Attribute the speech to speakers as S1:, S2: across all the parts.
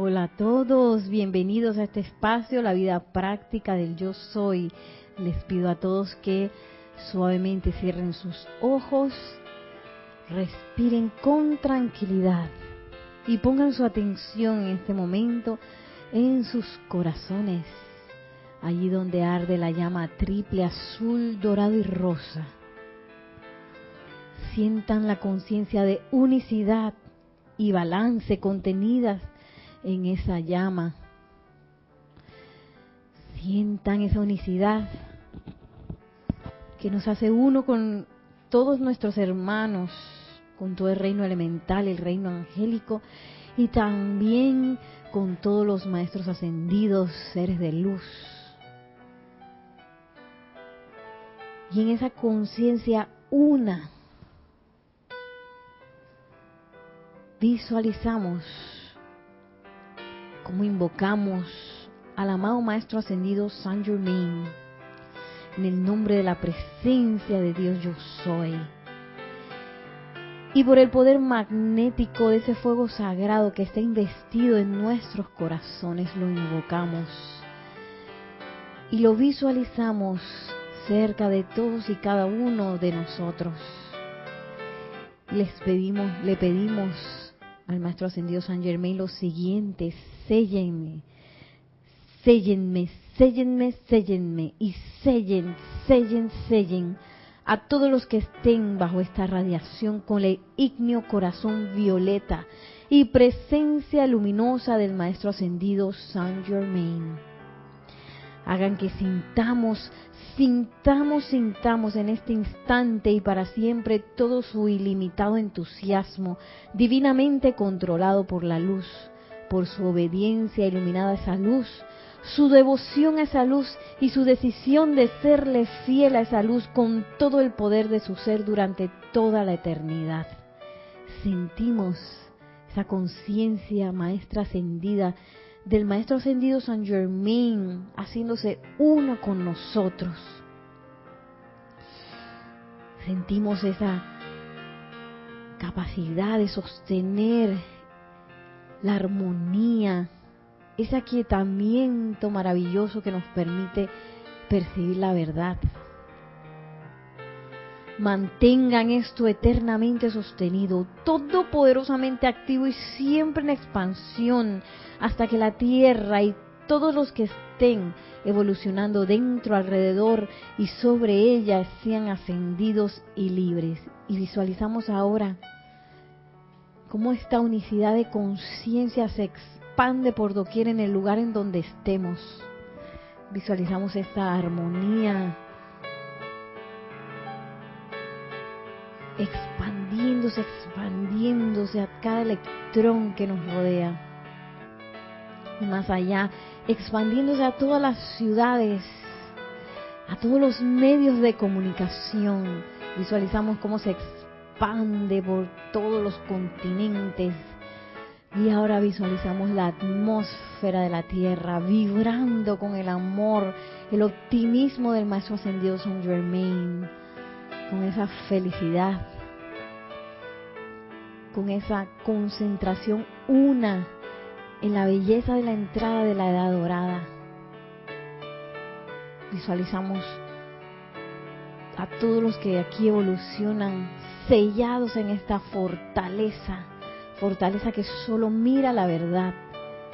S1: Hola a todos, bienvenidos a este espacio, la vida práctica del yo soy. Les pido a todos que suavemente cierren sus ojos, respiren con tranquilidad y pongan su atención en este momento en sus corazones, allí donde arde la llama triple, azul, dorado y rosa. Sientan la conciencia de unicidad y balance contenidas en esa llama. Sientan esa unicidad que nos hace uno con todos nuestros hermanos, con todo el reino elemental, el reino angélico y también con todos los maestros ascendidos, seres de luz. Y en esa conciencia una, visualizamos como invocamos al amado Maestro Ascendido Saint Germain en el nombre de la presencia de Dios yo soy. Y por el poder magnético de ese fuego sagrado que está investido en nuestros corazones, lo invocamos y lo visualizamos cerca de todos y cada uno de nosotros. Les pedimos, le pedimos al Maestro Ascendido San Germain lo siguiente, séllenme, séllenme, séllenme, séllenme y sellen, sellen, sellen a todos los que estén bajo esta radiación con el ígneo corazón violeta y presencia luminosa del Maestro Ascendido Saint Germain. Hagan que sintamos, sintamos, sintamos en este instante y para siempre todo su ilimitado entusiasmo, divinamente controlado por la luz, por su obediencia iluminada a esa luz, su devoción a esa luz y su decisión de serle fiel a esa luz con todo el poder de su ser durante toda la eternidad. Sentimos esa conciencia maestra ascendida del maestro ascendido San Germain haciéndose uno con nosotros. Sentimos esa capacidad de sostener la armonía, ese aquietamiento maravilloso que nos permite percibir la verdad. Mantengan esto eternamente sostenido, todopoderosamente activo y siempre en expansión, hasta que la Tierra y todos los que estén evolucionando dentro, alrededor y sobre ella sean ascendidos y libres. Y visualizamos ahora cómo esta unicidad de conciencia se expande por doquier en el lugar en donde estemos. Visualizamos esta armonía expandiéndose, expandiéndose a cada electrón que nos rodea. Y más allá, expandiéndose a todas las ciudades, a todos los medios de comunicación. Visualizamos cómo se expande por todos los continentes. Y ahora visualizamos la atmósfera de la Tierra vibrando con el amor, el optimismo del Maestro Ascendido Saint Germain, con esa felicidad, con esa concentración una en la belleza de la entrada de la edad dorada. Visualizamos a todos los que aquí evolucionan sellados en esta fortaleza, fortaleza que solo mira la verdad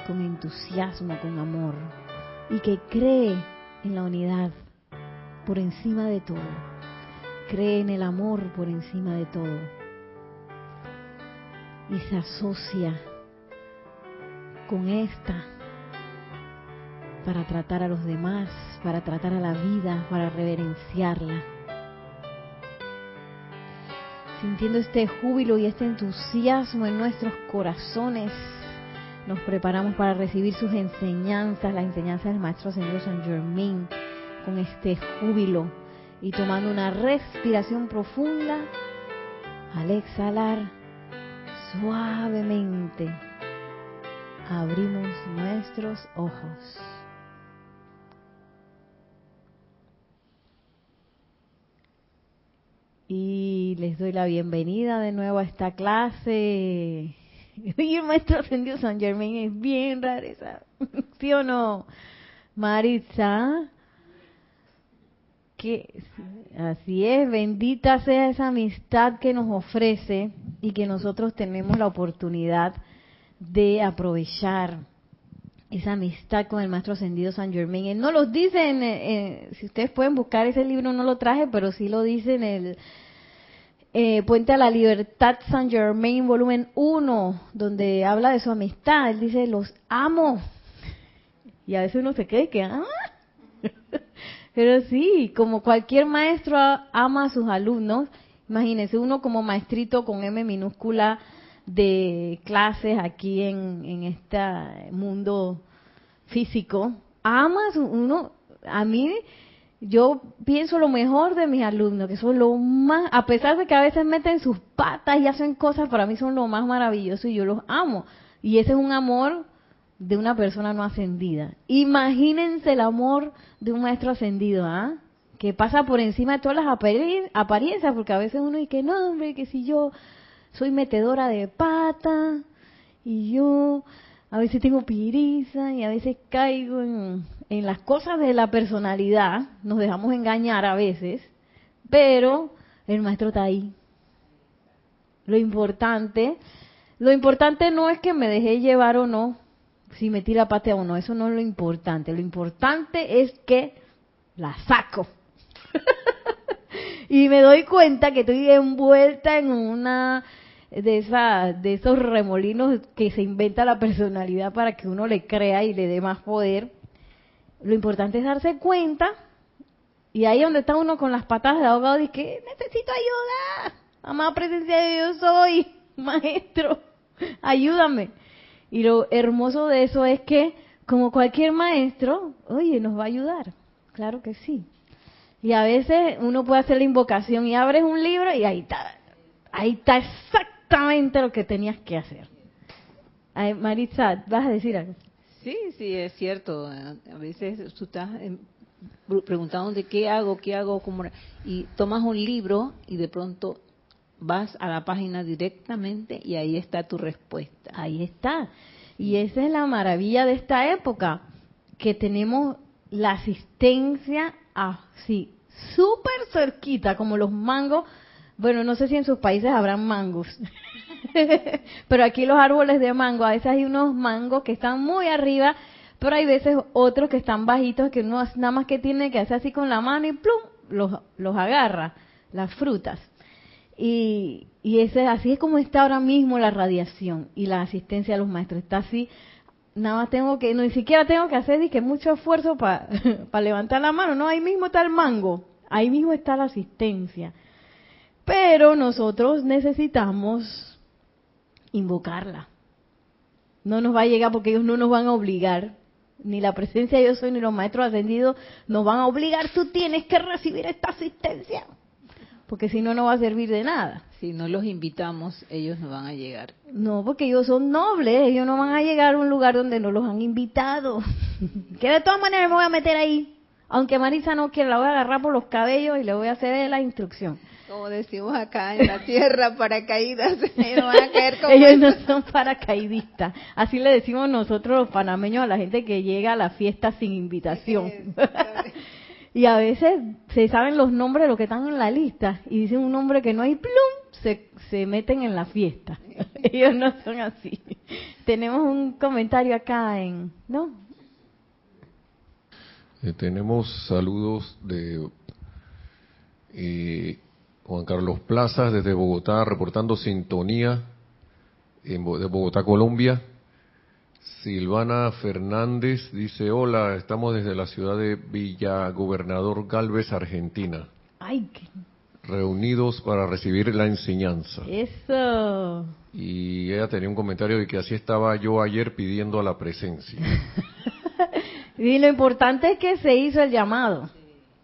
S1: con entusiasmo, con amor y que cree en la unidad por encima de todo, cree en el amor por encima de todo y se asocia con esta para tratar a los demás, para tratar a la vida, para reverenciarla sintiendo este júbilo y este entusiasmo en nuestros corazones, nos preparamos para recibir sus enseñanzas, las enseñanzas del Maestro Señor San Germain, con este júbilo y tomando una respiración profunda, al exhalar suavemente, abrimos nuestros ojos. Y les doy la bienvenida de nuevo a esta clase. Y el maestro ascendido San Germain es bien rareza. ¿Sí o no? Maritza. Que, así es, bendita sea esa amistad que nos ofrece y que nosotros tenemos la oportunidad de aprovechar esa amistad con el maestro ascendido San Germain. Él no los dice, en, si ustedes pueden buscar ese libro, no lo traje, pero sí lo dice en el eh, Puente a la Libertad San Germain, volumen 1, donde habla de su amistad. Él dice, los amo. Y a veces uno se cree que, ah, pero sí, como cualquier maestro ama a sus alumnos, imagínense uno como maestrito con M minúscula de clases aquí en, en este mundo físico, ama a uno, a mí, yo pienso lo mejor de mis alumnos, que son lo más, a pesar de que a veces meten sus patas y hacen cosas, para mí son lo más maravilloso y yo los amo. Y ese es un amor de una persona no ascendida. Imagínense el amor de un maestro ascendido, ¿ah? Que pasa por encima de todas las apariencias, porque a veces uno dice que no, hombre, que si yo soy metedora de pata y yo a veces tengo piriza y a veces caigo en, las cosas de la personalidad, nos dejamos engañar a veces, pero el maestro está ahí. Lo importante, lo importante no es que me dejé llevar o no, si me tira patea o no, eso no es lo importante. Lo importante es que la saco. y me doy cuenta que estoy envuelta en una de esa de esos remolinos que se inventa la personalidad para que uno le crea y le dé más poder. Lo importante es darse cuenta y ahí donde está uno con las patas de ahogado dice que necesito ayuda. Amada presencia de Dios soy, maestro, ayúdame. Y lo hermoso de eso es que, como cualquier maestro, oye, nos va a ayudar. Claro que sí. Y a veces uno puede hacer la invocación y abres un libro y ahí está, ahí está exactamente lo que tenías que hacer. Maritza, ¿vas a decir algo?
S2: Sí, sí, es cierto. A veces tú estás em, preguntando de qué hago, qué hago, cómo... Y tomas un libro y de pronto vas a la página directamente y ahí está tu respuesta.
S1: Ahí está. Y esa es la maravilla de esta época, que tenemos la asistencia así, súper cerquita, como los mangos. Bueno, no sé si en sus países habrán mangos, pero aquí los árboles de mango, a veces hay unos mangos que están muy arriba, pero hay veces otros que están bajitos, que uno nada más que tiene que hacer así con la mano y plum, los, los agarra, las frutas. Y, y ese, así es como está ahora mismo la radiación y la asistencia a los maestros. Está así, nada más tengo que, no, ni siquiera tengo que hacer que mucho esfuerzo para levantar la mano. No, ahí mismo está el mango, ahí mismo está la asistencia. Pero nosotros necesitamos invocarla. No nos va a llegar porque ellos no nos van a obligar. Ni la presencia de yo soy ni los maestros ascendidos nos van a obligar. Tú tienes que recibir esta asistencia porque si no, no va a servir de nada.
S2: Si no los invitamos, ellos no van a llegar.
S1: No, porque ellos son nobles, ellos no van a llegar a un lugar donde no los han invitado. que de todas maneras me voy a meter ahí. Aunque Marisa no quiera, la voy a agarrar por los cabellos y le voy a hacer la instrucción.
S2: Como decimos acá en la tierra, paracaídas. Ellos, van a caer como
S1: ellos no son paracaidistas. Así le decimos nosotros los panameños a la gente que llega a la fiesta sin invitación. Y a veces se saben los nombres de los que están en la lista y dicen un nombre que no hay, plum, se, se meten en la fiesta. Ellos no son así. Tenemos un comentario acá en, ¿no?
S3: Eh, tenemos saludos de eh, Juan Carlos Plazas desde Bogotá, reportando sintonía en, de Bogotá, Colombia. Silvana Fernández dice, hola, estamos desde la ciudad de Villa Gobernador Galvez, Argentina.
S1: Ay,
S3: Reunidos para recibir la enseñanza.
S1: Eso.
S3: Y ella tenía un comentario de que así estaba yo ayer pidiendo a la presencia.
S1: y lo importante es que se hizo el llamado.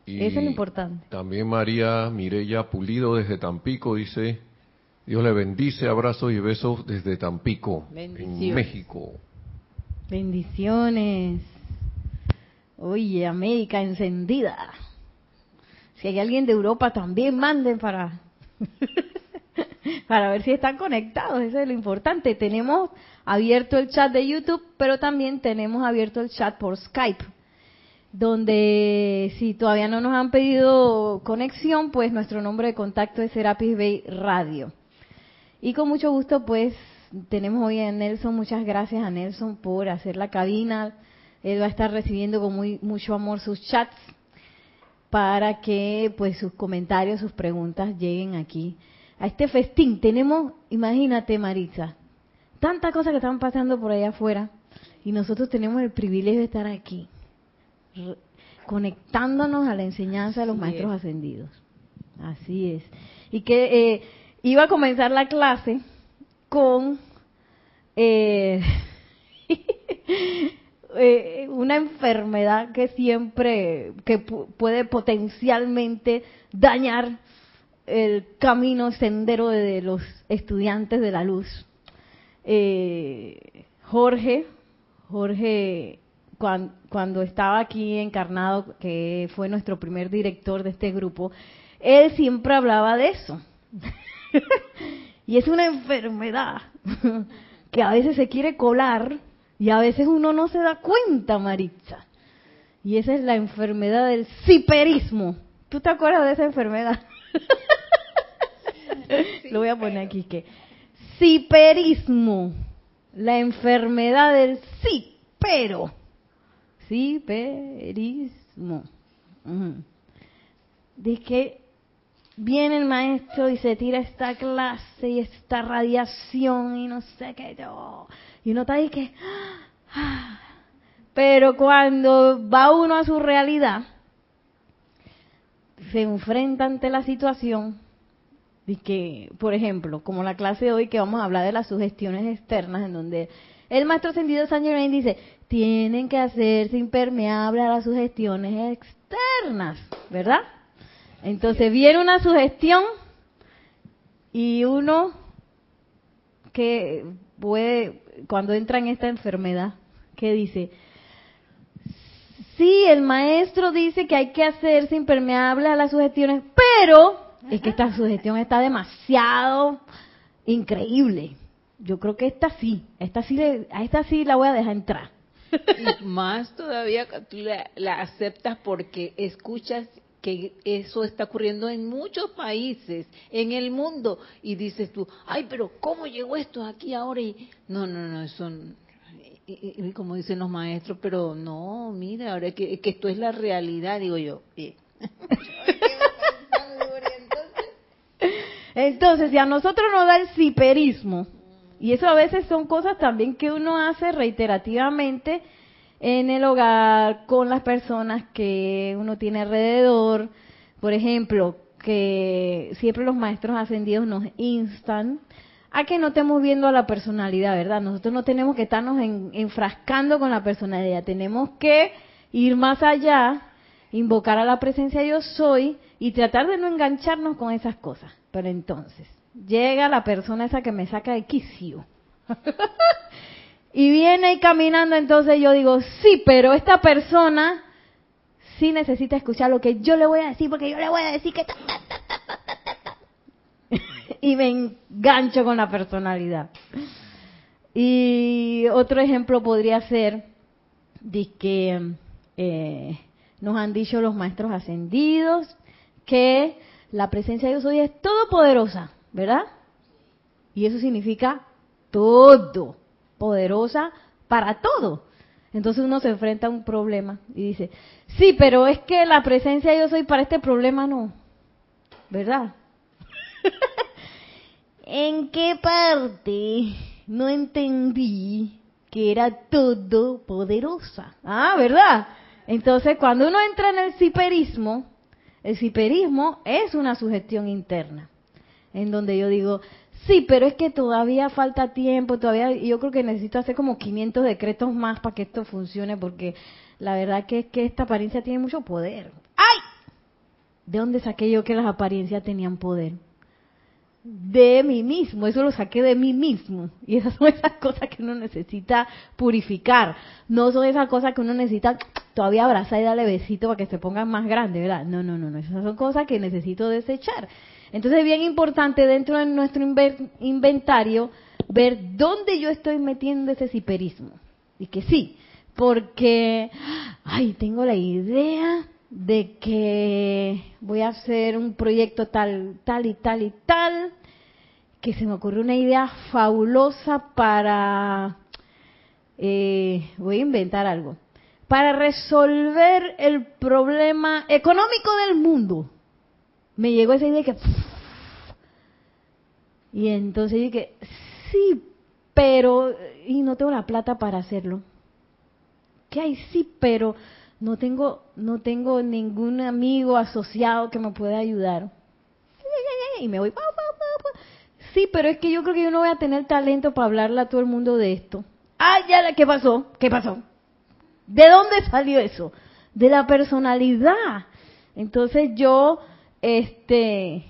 S1: Eso es lo importante.
S3: También María Mirella Pulido desde Tampico dice, Dios le bendice, abrazos y besos desde Tampico, en México.
S1: Bendiciones. Oye, América encendida. Si hay alguien de Europa también manden para para ver si están conectados, eso es lo importante. Tenemos abierto el chat de YouTube, pero también tenemos abierto el chat por Skype, donde si todavía no nos han pedido conexión, pues nuestro nombre de contacto es Serapis Bay Radio. Y con mucho gusto, pues tenemos hoy a Nelson, muchas gracias a Nelson por hacer la cabina. Él va a estar recibiendo con muy, mucho amor sus chats para que pues sus comentarios, sus preguntas lleguen aquí a este festín. Tenemos, imagínate Maritza, tantas cosas que están pasando por allá afuera y nosotros tenemos el privilegio de estar aquí, conectándonos a la enseñanza de los maestros ascendidos. Así es. Y que eh, iba a comenzar la clase con eh, eh, una enfermedad que siempre, que puede potencialmente dañar el camino sendero de los estudiantes de la luz. Eh, Jorge, Jorge, cuando, estaba aquí encarnado, que fue nuestro primer director de este grupo, él siempre hablaba de eso. y es una enfermedad que a veces se quiere colar y a veces uno no se da cuenta, Maritza. Y esa es la enfermedad del ciperismo. ¿Tú te acuerdas de esa enfermedad? Lo voy a poner aquí que ciperismo, la enfermedad del sí, pero ciperismo. De que viene el maestro y se tira esta clase y esta radiación y no sé qué yo. Y uno está ahí que ah". pero cuando va uno a su realidad se enfrenta ante la situación y que, por ejemplo, como la clase de hoy que vamos a hablar de las sugestiones externas, en donde el maestro ascendido San Germain dice, tienen que hacerse impermeable a las sugestiones externas, ¿verdad? Entonces viene una sugestión y uno que puede, cuando entra en esta enfermedad, ¿qué dice? Sí, el maestro dice que hay que hacerse impermeable a las sugestiones, pero es que esta sugestión está demasiado increíble. Yo creo que esta sí, esta sí, a esta sí la voy a dejar entrar.
S2: Y más todavía tú la, aceptas porque escuchas que eso está ocurriendo en muchos países, en el mundo, y dices tú, ay, pero ¿cómo llegó esto aquí ahora? Y no, no, no, eso, y, como dicen los maestros, pero no, mira, ahora que, que esto es la realidad, digo yo.
S1: Entonces, si a nosotros nos da el ciperismo, y eso a veces son cosas también que uno hace reiterativamente en el hogar, con las personas que uno tiene alrededor, por ejemplo, que siempre los maestros ascendidos nos instan a que no estemos viendo a la personalidad, ¿verdad? Nosotros no tenemos que estarnos enfrascando con la personalidad, tenemos que ir más allá, invocar a la presencia yo soy y tratar de no engancharnos con esas cosas. Pero entonces, llega la persona esa que me saca de quicio. y viene ahí caminando, entonces yo digo, sí, pero esta persona sí necesita escuchar lo que yo le voy a decir, porque yo le voy a decir que... y me engancho con la personalidad. Y otro ejemplo podría ser de que eh, nos han dicho los maestros ascendidos que la presencia de Dios hoy es todopoderosa, ¿verdad? Y eso significa todo, poderosa para todo. Entonces uno se enfrenta a un problema y dice, sí, pero es que la presencia Dios hoy para este problema no, ¿verdad? ¿En qué parte no entendí que era todopoderosa? Ah, ¿verdad? Entonces cuando uno entra en el ciperismo, el ciperismo es una sugestión interna, en donde yo digo, sí, pero es que todavía falta tiempo, todavía yo creo que necesito hacer como 500 decretos más para que esto funcione, porque la verdad que es que esta apariencia tiene mucho poder. ¡Ay! ¿De dónde saqué yo que las apariencias tenían poder? de mí mismo, eso lo saqué de mí mismo. Y esas son esas cosas que uno necesita purificar. No son esas cosas que uno necesita todavía abrazar y darle besito para que se pongan más grandes, ¿verdad? No, no, no, no. Esas son cosas que necesito desechar. Entonces es bien importante dentro de nuestro inventario ver dónde yo estoy metiendo ese ciperismo. Y que sí, porque, ay, tengo la idea de que voy a hacer un proyecto tal, tal y tal y tal, que se me ocurrió una idea fabulosa para, eh, voy a inventar algo, para resolver el problema económico del mundo. Me llegó esa idea que... Y entonces dije, sí, pero... Y no tengo la plata para hacerlo. ¿Qué hay? Sí, pero no tengo, no tengo ningún amigo asociado que me pueda ayudar. Y me voy, sí, pero es que yo creo que yo no voy a tener talento para hablarle a todo el mundo de esto. Ah, ya, ¿qué pasó? ¿Qué pasó? ¿De dónde salió eso? De la personalidad. Entonces yo, este,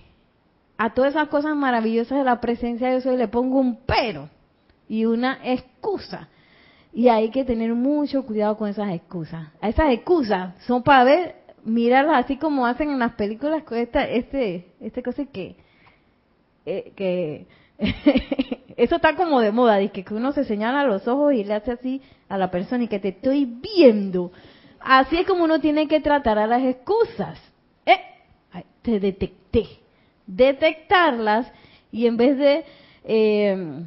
S1: a todas esas cosas maravillosas de la presencia de Dios le pongo un pero y una excusa. Y hay que tener mucho cuidado con esas excusas. Esas excusas son para ver, mirarlas así como hacen en las películas con esta, este, este cosa que, eh, que eso está como de moda, que uno se señala los ojos y le hace así a la persona y que te estoy viendo. Así es como uno tiene que tratar a las excusas. Te detecté. Detectarlas y en vez de eh,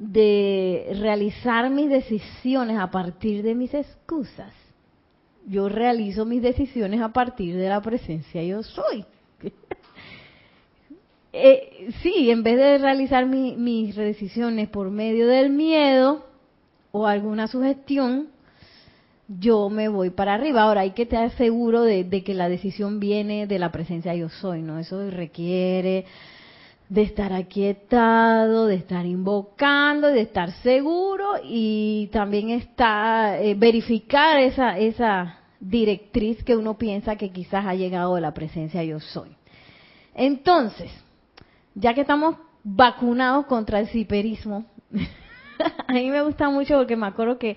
S1: de realizar mis decisiones a partir de mis excusas, yo realizo mis decisiones a partir de la presencia yo soy. eh, sí, en vez de realizar mis decisiones por medio del miedo o alguna sugestión, yo me voy para arriba. Ahora hay que estar seguro de, de que la decisión viene de la presencia yo soy, ¿no? Eso requiere de estar aquietado, de estar invocando, de estar seguro y también está eh, verificar esa esa directriz que uno piensa que quizás ha llegado de la presencia yo soy. Entonces, ya que estamos vacunados contra el ciperismo, a mí me gusta mucho porque me acuerdo que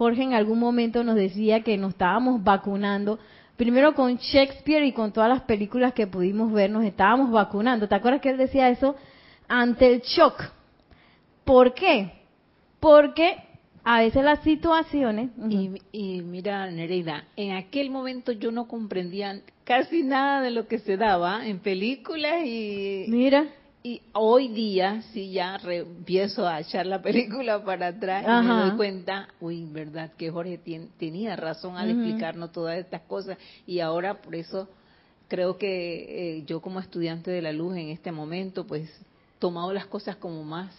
S1: Jorge en algún momento nos decía que nos estábamos vacunando primero con Shakespeare y con todas las películas que pudimos ver, nos estábamos vacunando. ¿Te acuerdas que él decía eso? Ante el shock. ¿Por qué? Porque a veces las situaciones...
S2: y, y, mira, Nereida, en aquel momento yo no comprendía casi nada de lo que se daba en películas y...
S1: Mira.
S2: Y hoy día, si ya empiezo a echar la película para atrás y me doy cuenta, uy, verdad que Jorge tenía razón al explicarnos todas estas cosas. Y ahora por eso creo que eh, yo como estudiante de la luz en este momento, pues tomado las cosas como más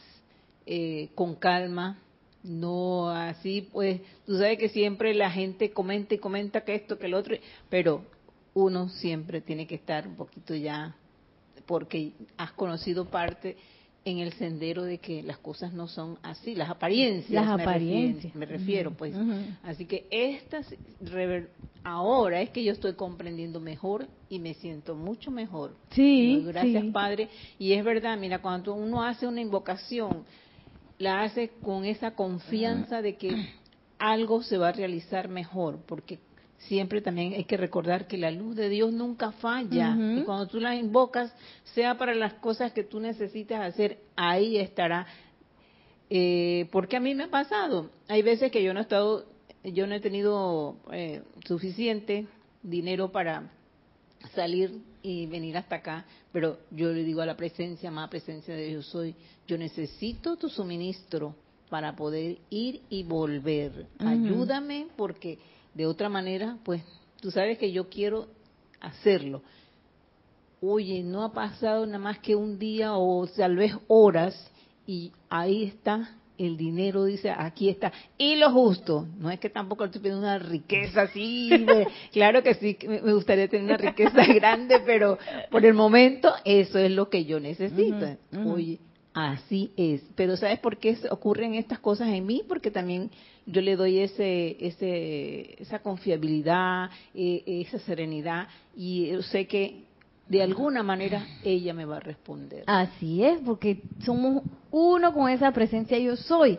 S2: eh, con calma, no así, pues tú sabes que siempre la gente comenta y comenta que esto, que el otro, pero uno siempre tiene que estar un poquito ya porque has conocido parte en el sendero de que las cosas no son así, las apariencias.
S1: Las me apariencias.
S2: Refiero, me refiero, pues. Así que estas, ahora es que yo estoy comprendiendo mejor y me siento mucho mejor.
S1: Sí.
S2: Gracias, Padre. Y es verdad, mira, cuando uno hace una invocación, la hace con esa confianza de que algo se va a realizar mejor, porque siempre también hay que recordar que la luz de Dios nunca falla. Y cuando tú la invocas, sea para las cosas que tú necesitas hacer, ahí estará. Eh, porque a mí me ha pasado. Hay veces que yo no he estado, yo no he tenido eh, suficiente dinero para salir y venir hasta acá, pero yo le digo a la presencia, más presencia de Dios soy, yo necesito tu suministro para poder ir y volver. Ayúdame porque de otra manera, pues tú sabes que yo quiero hacerlo. Oye, no ha pasado nada más que un día o tal vez horas y ahí está el dinero, dice, aquí está. Y lo justo, no es que tampoco estoy pidiendo una riqueza así, claro que sí, me gustaría tener una riqueza grande, pero por el momento eso es lo que yo necesito. Oye, así es. Pero ¿sabes por qué ocurren estas cosas en mí? Porque también yo le doy ese, ese, esa confiabilidad, eh, esa serenidad y sé que de alguna manera ella me va a responder.
S1: Así es, porque somos uno con esa presencia yo soy.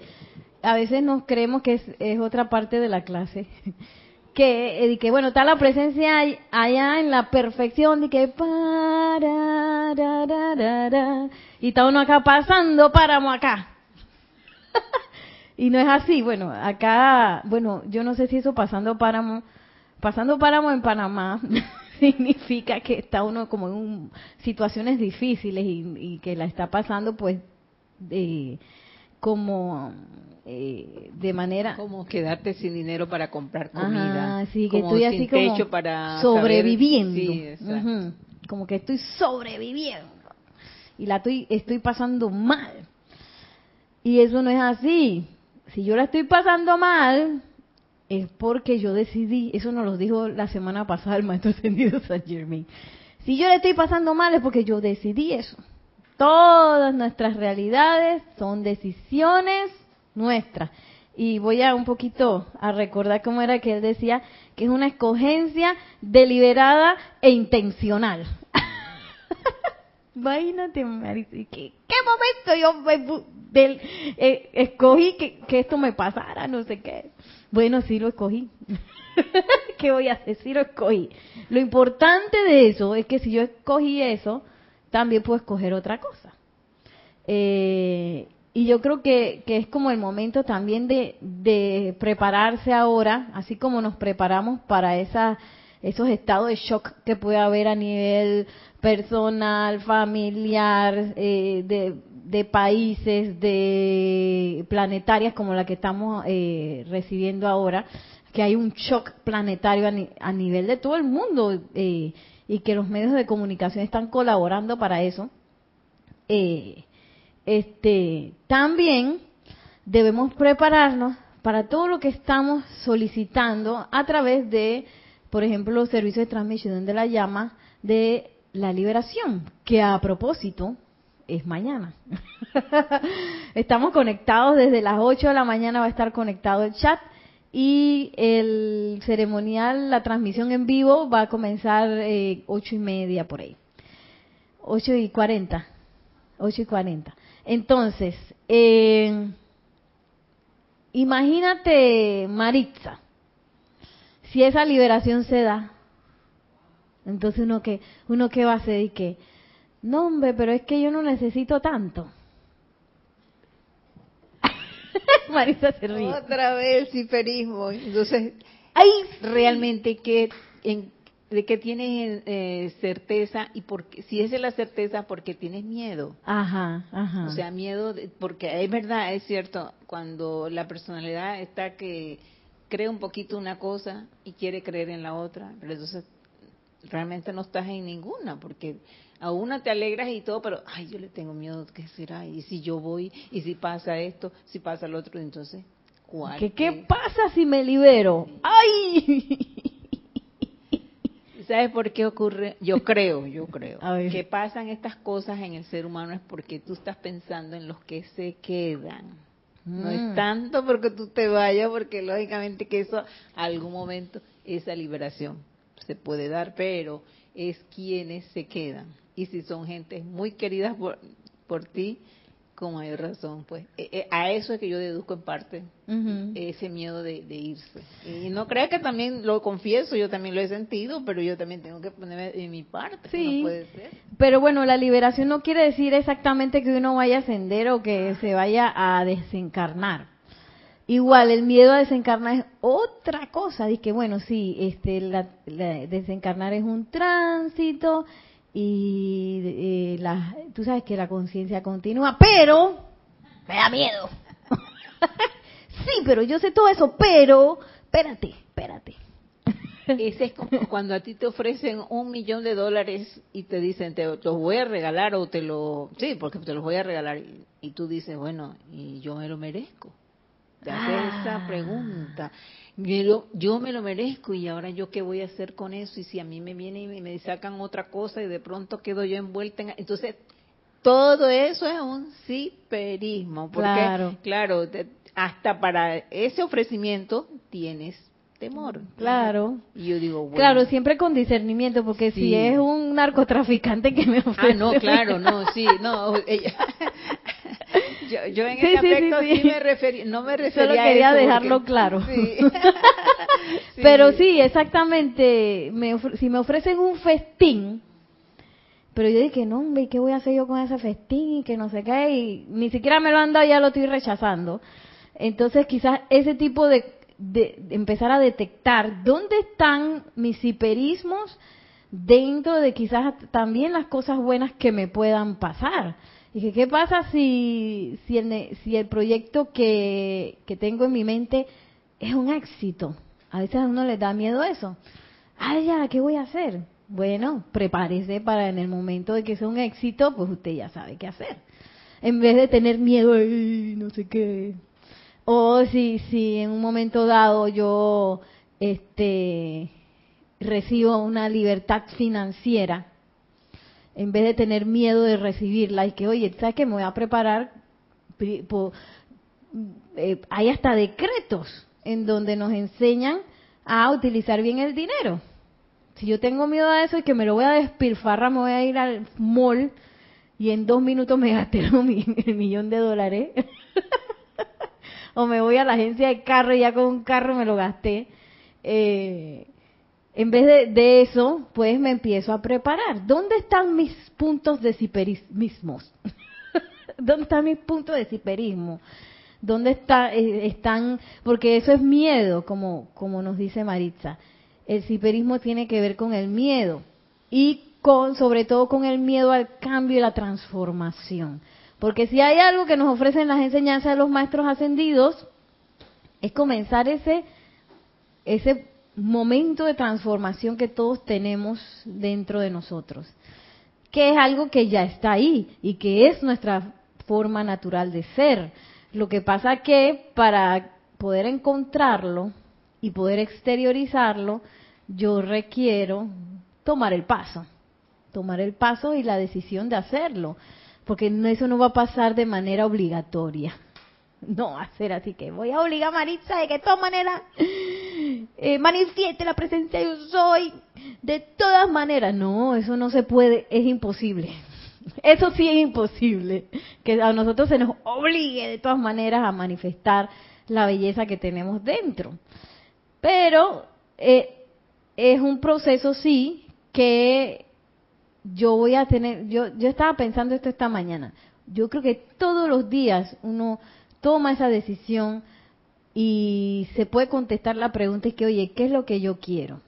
S1: A veces nos creemos que es, otra parte de la clase, que, eh, que bueno, está la presencia allá en la perfección, de que para, y está uno acá pasando páramo acá. y no es así, bueno, acá, bueno, yo no sé si eso pasando páramo, pasando páramo en Panamá significa que está uno como en situaciones difíciles y, que la está pasando pues de, como eh, de manera
S2: como quedarte sin dinero para comprar comida.
S1: sí, que estoy así como
S2: para
S1: sobreviviendo. Como que estoy sobreviviendo. Y la estoy estoy pasando mal. Y eso no es así si yo la estoy pasando mal es porque yo decidí, eso nos lo dijo la semana pasada el maestro ascendido San Germain. Si yo le estoy pasando mal es porque yo decidí eso. Todas nuestras realidades son decisiones nuestras. Y voy a un poquito a recordar cómo era que él decía que es una escogencia deliberada e intencional. Imagínate, ¿qué, ¿qué momento yo eh, escogí que, que esto me pasara? No sé qué. Bueno, sí lo escogí. ¿Qué voy a hacer? Sí lo escogí. Lo importante de eso es que si yo escogí eso, también puedo escoger otra cosa. Eh, y yo creo que, que, es como el momento también de, de, prepararse ahora, así como nos preparamos para esa, esos estados de shock que puede haber a nivel personal, familiar, eh, de de países, de planetarias como la que estamos eh, recibiendo ahora, que hay un shock planetario a, nivel de todo el mundo eh, y que los medios de comunicación están colaborando para eso. Eh, este, también debemos prepararnos para todo lo que estamos solicitando a través de, por ejemplo, los servicios de transmisión de la llama de la liberación, que a propósito, es mañana. Estamos conectados desde las 8 de la mañana, va a estar conectado el chat y el ceremonial, la transmisión en vivo va a comenzar eh, ocho y media por ahí. 8 y 40. 8 y 40. Entonces, eh, imagínate Maritza, si esa liberación se da, entonces uno que, uno que va a hacer y que no, hombre, pero es que yo no necesito tanto.
S2: Marisa se ríe. Otra vez el ciferismo. Entonces, ¿hay realmente que de qué tienes eh, certeza y porque si esa es la certeza porque tienes miedo
S1: ajá ajá
S2: o sea miedo porque es verdad es cierto cuando la personalidad está que cree un poquito una cosa y quiere creer en la otra pero entonces realmente no estás en ninguna porque a una te alegras y todo, pero, ay, yo le tengo miedo, ¿qué será? Y si yo voy, y si pasa esto, si pasa lo otro, entonces, ¿cuál?
S1: ¿Qué, qué pasa si me libero? ¡Ay!
S2: ¿Sabes por qué ocurre? Yo creo, yo creo, que pasan estas cosas en el ser humano es porque tú estás pensando en los que se quedan. No es mm. tanto porque tú te vayas, porque lógicamente que eso, algún momento, esa liberación se puede dar, pero es quienes se quedan y si son gente muy queridas por, por ti, con mayor razón, pues. Eh, eh, a eso es que yo deduzco en parte ese miedo de, irse. Y no creas que también lo confieso, yo también lo he sentido, pero yo también tengo que ponerme en mi parte. Sí, puede ser.
S1: pero bueno, la liberación no quiere decir exactamente que uno vaya a ascender o que se vaya a desencarnar. Igual, el miedo a desencarnar es otra cosa. Dice que, bueno, sí, este, la, desencarnar es un tránsito y eh, la, tú sabes que la conciencia continúa, pero me da miedo. sí, pero yo sé todo eso, pero espérate, espérate.
S2: Ese es como cuando a ti te ofrecen un millón de dólares y te dicen, te los voy a regalar o te lo... Sí, porque te los voy a regalar. Y, tú dices, bueno, y yo me lo merezco. Te haces esa yo me lo merezco y ahora yo qué voy a hacer con eso y si a mí me vienen y me sacan otra cosa y de pronto quedo yo envuelta en entonces todo eso es un ciperismo porque claro, claro hasta para ese ofrecimiento tienes temor
S1: claro.
S2: Y yo digo bueno,
S1: claro siempre con discernimiento porque si es un narcotraficante que me ofrece
S2: ah no claro no sí no ella yo, yo en ese aspecto sí, me referí, no me refería
S1: Solo quería dejarlo claro. Pero sí, exactamente. Me si me ofrecen un festín, pero yo dije, no, hombre, ¿qué voy a hacer yo con ese festín? Y que no sé qué, y ni siquiera me lo han dado, ya lo estoy rechazando. Entonces, quizás ese tipo de, de, empezar a detectar dónde están mis hiperismos dentro de quizás también las cosas buenas que me puedan pasar. Que, ¿qué pasa si, si, el, si el proyecto que, que tengo en mi mente es un éxito? A veces a uno le da miedo eso. Ay, ya, ¿qué voy a hacer? Bueno, prepárese para en el momento de que sea un éxito, pues usted ya sabe qué hacer. En vez de tener miedo, Ay, no sé qué. O si, si en un momento dado yo este, recibo una libertad financiera, en vez de tener miedo de recibirla y que, oye, ¿sabes qué? Me voy a preparar. Eh, hay hasta decretos en donde nos enseñan a utilizar bien el dinero. Si yo tengo miedo a eso y que me lo voy a despilfarrar, me voy a ir al mall y en dos minutos me gasté el millón de dólares. o me voy a la agencia de carro y ya con un carro me lo gasté. Eh, en vez de, de, eso, pues me empiezo a preparar. ¿Dónde están mis puntos de ciperismo? ¿Dónde están mis puntos de ciperismo? ¿Dónde está, eh, están? Porque eso es miedo, como, como nos dice Maritza. El ciperismo tiene que ver con el miedo y con, sobre todo con el miedo al cambio y la transformación. Porque si hay algo que nos ofrecen las enseñanzas de los maestros ascendidos, es comenzar ese, ese momento de transformación que todos tenemos dentro de nosotros, que es algo que ya está ahí y que es nuestra forma natural de ser. Lo que pasa que para poder encontrarlo y poder exteriorizarlo, yo requiero tomar el paso, tomar el paso y la decisión de hacerlo, porque eso no va a pasar de manera obligatoria no hacer así que voy a obligar a Maritza de que de todas maneras eh, manifieste la presencia yo soy de todas maneras. No, eso no se puede, es imposible. Eso sí es imposible, que a nosotros se nos obligue de todas maneras a manifestar la belleza que tenemos dentro. Pero eh, es un proceso sí que yo voy a tener, yo, yo estaba pensando esto esta mañana. Yo creo que todos los días uno toma esa decisión y se puede contestar la pregunta y que, oye, ¿qué es lo que yo quiero?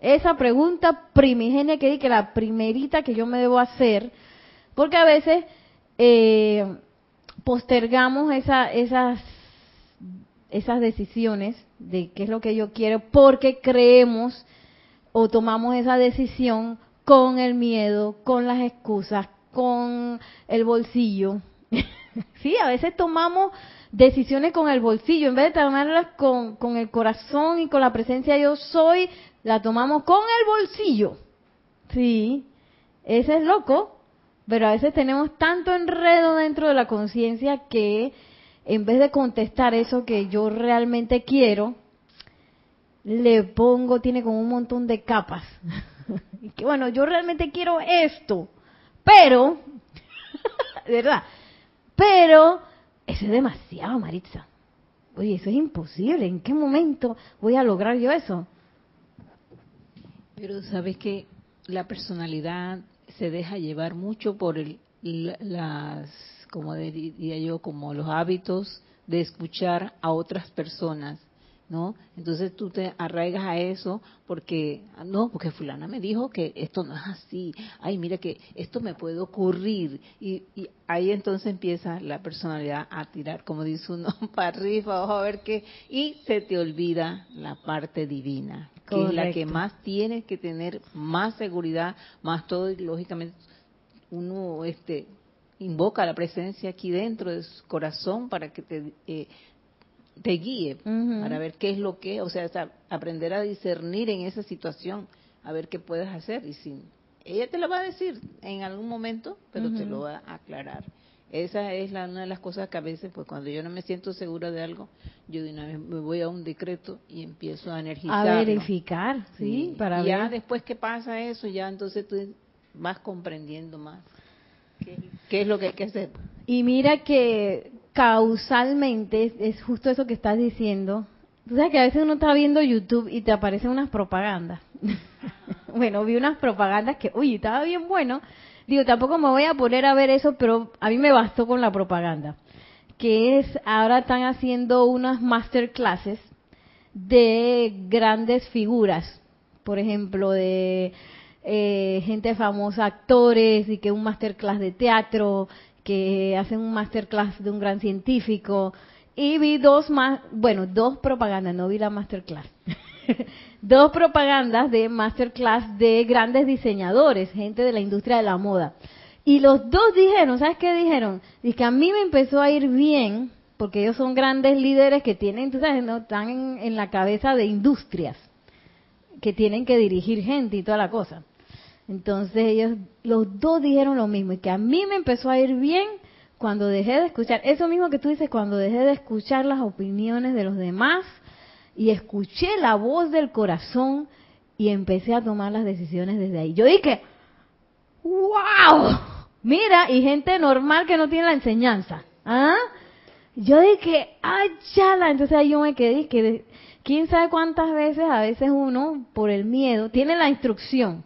S1: Esa pregunta primigenia que di que la primerita que yo me debo hacer, porque a veces eh, postergamos esa, esas, esas decisiones de qué es lo que yo quiero porque creemos o tomamos esa decisión con el miedo, con las excusas, con el bolsillo, sí, a veces tomamos decisiones con el bolsillo, en vez de tomarlas con, con el corazón y con la presencia yo soy, la tomamos con el bolsillo. Sí, ese es loco, pero a veces tenemos tanto enredo dentro de la conciencia que en vez de contestar eso que yo realmente quiero, le pongo, tiene como un montón de capas. que bueno, yo realmente quiero esto, pero, ¿verdad? Pero eso es demasiado, Maritza. Oye, eso es imposible. ¿En qué momento voy a lograr yo eso?
S2: Pero sabes que la personalidad se deja llevar mucho por el, las, como diría yo, como los hábitos de escuchar a otras personas ¿no? Entonces tú te arraigas a eso porque, no, porque fulana me dijo que esto no es así, ay, mira que esto me puede ocurrir. Y, ahí entonces empieza la personalidad a tirar, como dice uno, para arriba, vamos a ver qué, y se te olvida la parte divina, que es la que más tienes que tener, más seguridad, más todo, y lógicamente uno este invoca la presencia aquí dentro de su corazón para que te eh, te guíe para ver qué es lo que, o sea, aprender a discernir en esa situación, a ver qué puedes hacer. Y si ella te lo va a decir en algún momento, pero te lo va a aclarar. Esa es la, una de las cosas que a veces, pues cuando yo no me siento segura de algo, yo de una vez me voy a un decreto y empiezo a energizar.
S1: A verificar, sí, para
S2: y Ya después que pasa eso, ya entonces tú vas comprendiendo más qué, qué es lo que hay que hacer.
S1: Y mira que causalmente es justo eso que estás diciendo. Tú sabes que a veces uno está viendo YouTube y te aparecen unas propagandas. bueno, vi unas propagandas que, uy, estaba bien bueno. Digo, tampoco me voy a poner a ver eso, pero a mí me bastó con la propaganda. Que es, ahora están haciendo unas masterclasses de grandes figuras. Por ejemplo, de eh, gente famosa, actores, y que un masterclass de teatro, que hacen un masterclass de un gran científico. Y vi dos más, bueno, dos propagandas, no vi la masterclass. dos propagandas de masterclass de grandes diseñadores, gente de la industria de la moda. Y los dos dijeron, ¿sabes qué dijeron? Dice que a mí me empezó a ir bien, porque ellos son grandes líderes que tienen, tú sabes, no están en, en la cabeza de industrias, que tienen que dirigir gente y toda la cosa. Entonces ellos, los dos dijeron lo mismo, y que a mí me empezó a ir bien cuando dejé de escuchar, eso mismo que tú dices, cuando dejé de escuchar las opiniones de los demás y escuché la voz del corazón y empecé a tomar las decisiones desde ahí. Yo dije, wow, mira, y gente normal que no tiene la enseñanza. ¿Ah? Yo dije, ay, chala, entonces ahí yo me quedé, que quién sabe cuántas veces, a veces uno, por el miedo, tiene la instrucción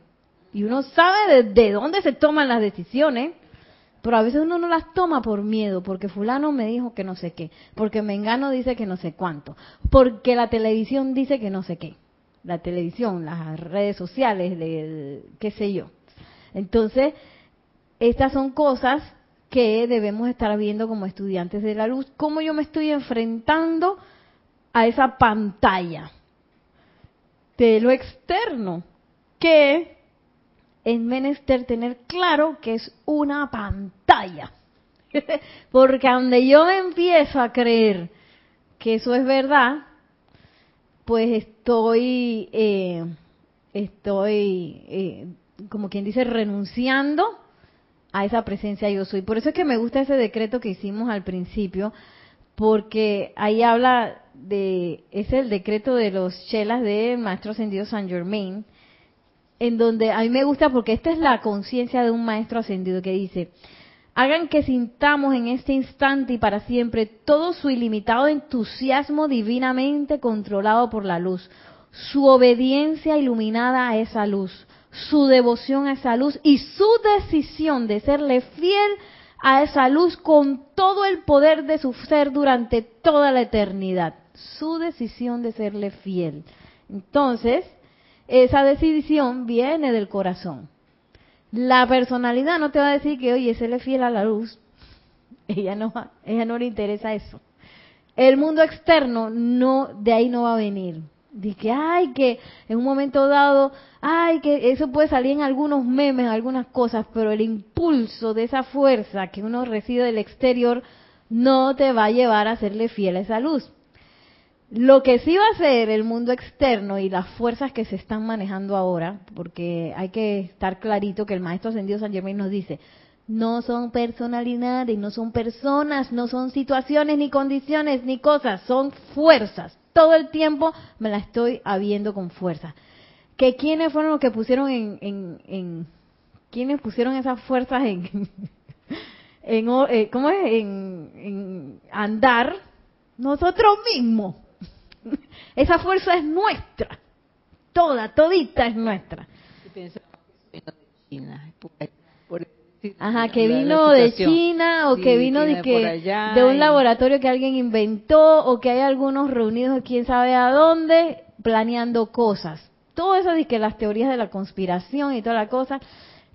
S1: y uno sabe de, dónde se toman las decisiones, pero a veces uno no las toma por miedo, porque fulano me dijo que no sé qué, porque Mengano dice que no sé cuánto, porque la televisión dice que no sé qué, la televisión, las redes sociales, qué sé yo. Entonces, estas son cosas que debemos estar viendo como estudiantes de la luz, cómo yo me estoy enfrentando a esa pantalla de lo externo, que es menester tener claro que es una pantalla. Porque donde yo empiezo a creer que eso es verdad, pues estoy, eh, estoy, eh, como quien dice, renunciando a esa presencia yo soy. Por eso es que me gusta ese decreto que hicimos al principio, porque ahí habla de, es el decreto de los chelas de Maestro Ascendido San Germain, en donde a mí me gusta porque esta es la conciencia de un maestro ascendido que dice, hagan que sintamos en este instante y para siempre todo su ilimitado entusiasmo divinamente controlado por la luz, su obediencia iluminada a esa luz, su devoción a esa luz y su decisión de serle fiel a esa luz con todo el poder de su ser durante toda la eternidad. Su decisión de serle fiel. Entonces, esa decisión viene del corazón. La personalidad no te va a decir que, oye, se le fiel a la luz. Ella no, ella no le interesa eso. El mundo externo no, de ahí no va a venir. Dice que, ay, que en un momento dado, ay, que eso puede salir en algunos memes, algunas cosas, pero el impulso de esa fuerza que uno recibe del exterior no te va a llevar a serle fiel a esa luz. Lo que sí va a ser el mundo externo y las fuerzas que se están manejando ahora, porque hay que estar clarito que el Maestro Ascendido San Germain nos dice, no son personalidades, no son personas, no son situaciones, ni condiciones, ni cosas, son fuerzas. Todo el tiempo me la estoy habiendo con fuerza. ¿Que quiénes fueron los que pusieron en, en, en pusieron esas fuerzas en, en, eh, ¿cómo es? En, en andar? Nosotros mismos. Esa fuerza es nuestra. Toda, todita es nuestra. Ajá, que vino de China o que vino de, que, de un laboratorio que alguien inventó o que hay algunos reunidos quién sabe a dónde planeando cosas. Todo eso de que las teorías de la conspiración y toda la cosa,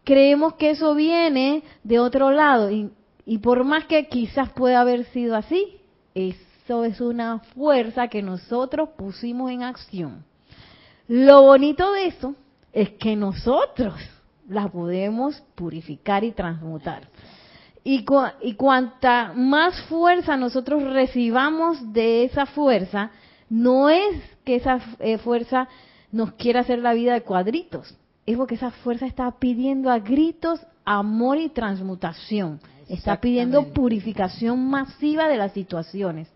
S1: creemos que eso viene de otro lado y, y por más que quizás pueda haber sido así, es eso es una fuerza que nosotros pusimos en acción. Lo bonito de eso es que nosotros la podemos purificar y transmutar. Y, y cuanta más fuerza nosotros recibamos de esa fuerza, no es que esa eh, fuerza nos quiera hacer la vida de cuadritos, es porque esa fuerza está pidiendo a gritos amor y transmutación, está pidiendo purificación masiva de las situaciones.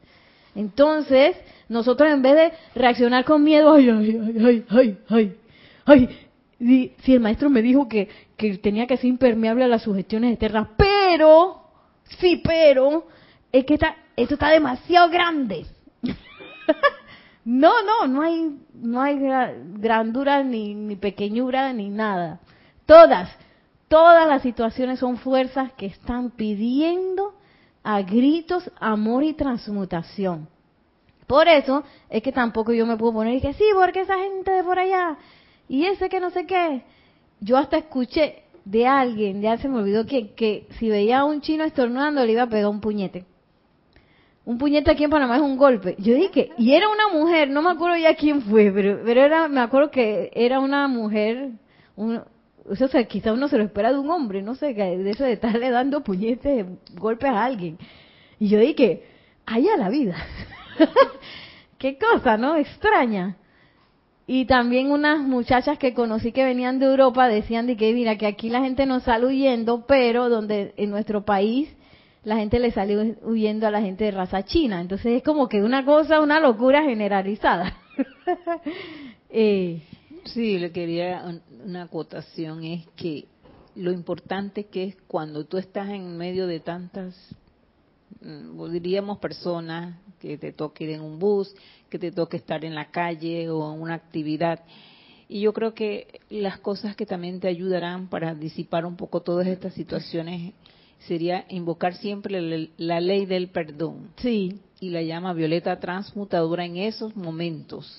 S1: Entonces, nosotros en vez de reaccionar con miedo, ay, ay, ay, ay, ay, si el maestro me dijo que, que tenía que ser impermeable a las sugestiones externas, pero sí, pero es que está, esto está demasiado grande. no, no, no hay, no hay grandura ni, ni pequeñura ni nada. Todas, todas las situaciones son fuerzas que están pidiendo a gritos amor y transmutación. Por eso es que tampoco yo me puedo poner y que sí, porque esa gente de por allá y ese que no sé qué. Yo hasta escuché de alguien, ya se me olvidó que, que si veía a un chino estornudando le iba a pegar un puñete. Un puñete aquí en Panamá es un golpe. Yo dije, y era una mujer, no me acuerdo ya quién fue, pero, pero era, me acuerdo que era una mujer, un, o sea, quizá uno se lo espera de un hombre, no sé, de eso de estarle dando puñetes, golpes a alguien. Y yo dije, allá la vida. Qué cosa, ¿no? Extraña. Y también unas muchachas que conocí que venían de Europa decían de que, mira, que aquí la gente no sale huyendo, pero donde en nuestro país la gente le sale huyendo a la gente de raza china. Entonces es como que una cosa, una locura generalizada.
S2: eh, sí, le quería una acotación, es que lo importante que es cuando tú estás en medio de tantas Mm, diríamos personas, que te toque ir en un bus, que te toque estar en la calle o en una actividad. Y yo creo que las cosas que también te ayudarán para disipar un poco todas estas situaciones sería invocar siempre la, ley del perdón.
S1: Sí.
S2: Y la llama violeta transmutadora en esos momentos.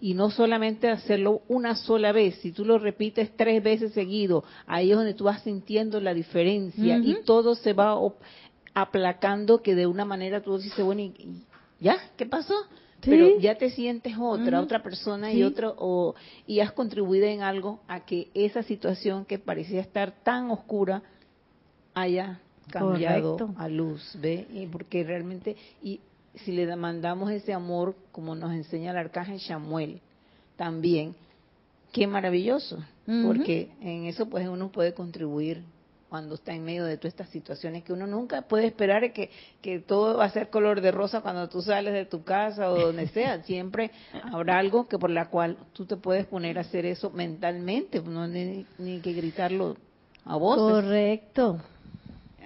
S2: Y no solamente hacerlo una sola vez, si tú lo repites tres veces seguido, ahí es donde tú vas sintiendo la diferencia y todo se va aplacando que de una manera tú dices, bueno, ¿y, ya? ¿Qué pasó? Pero ya te sientes otra, otra persona y otro, o, y has contribuido en algo a que esa situación que parecía estar tan oscura haya cambiado a luz, ¿ve? Y porque realmente, y si le demandamos ese amor, como nos enseña el arcángel Samuel, también, qué maravilloso, porque en eso pues uno puede contribuir cuando está en medio de todas estas situaciones que uno nunca puede esperar que, que todo va a ser color de rosa cuando tú sales de tu casa o donde sea. Siempre habrá algo que por la cual tú te puedes poner a hacer eso mentalmente, no ni, ni que gritarlo a voces.
S1: Correcto.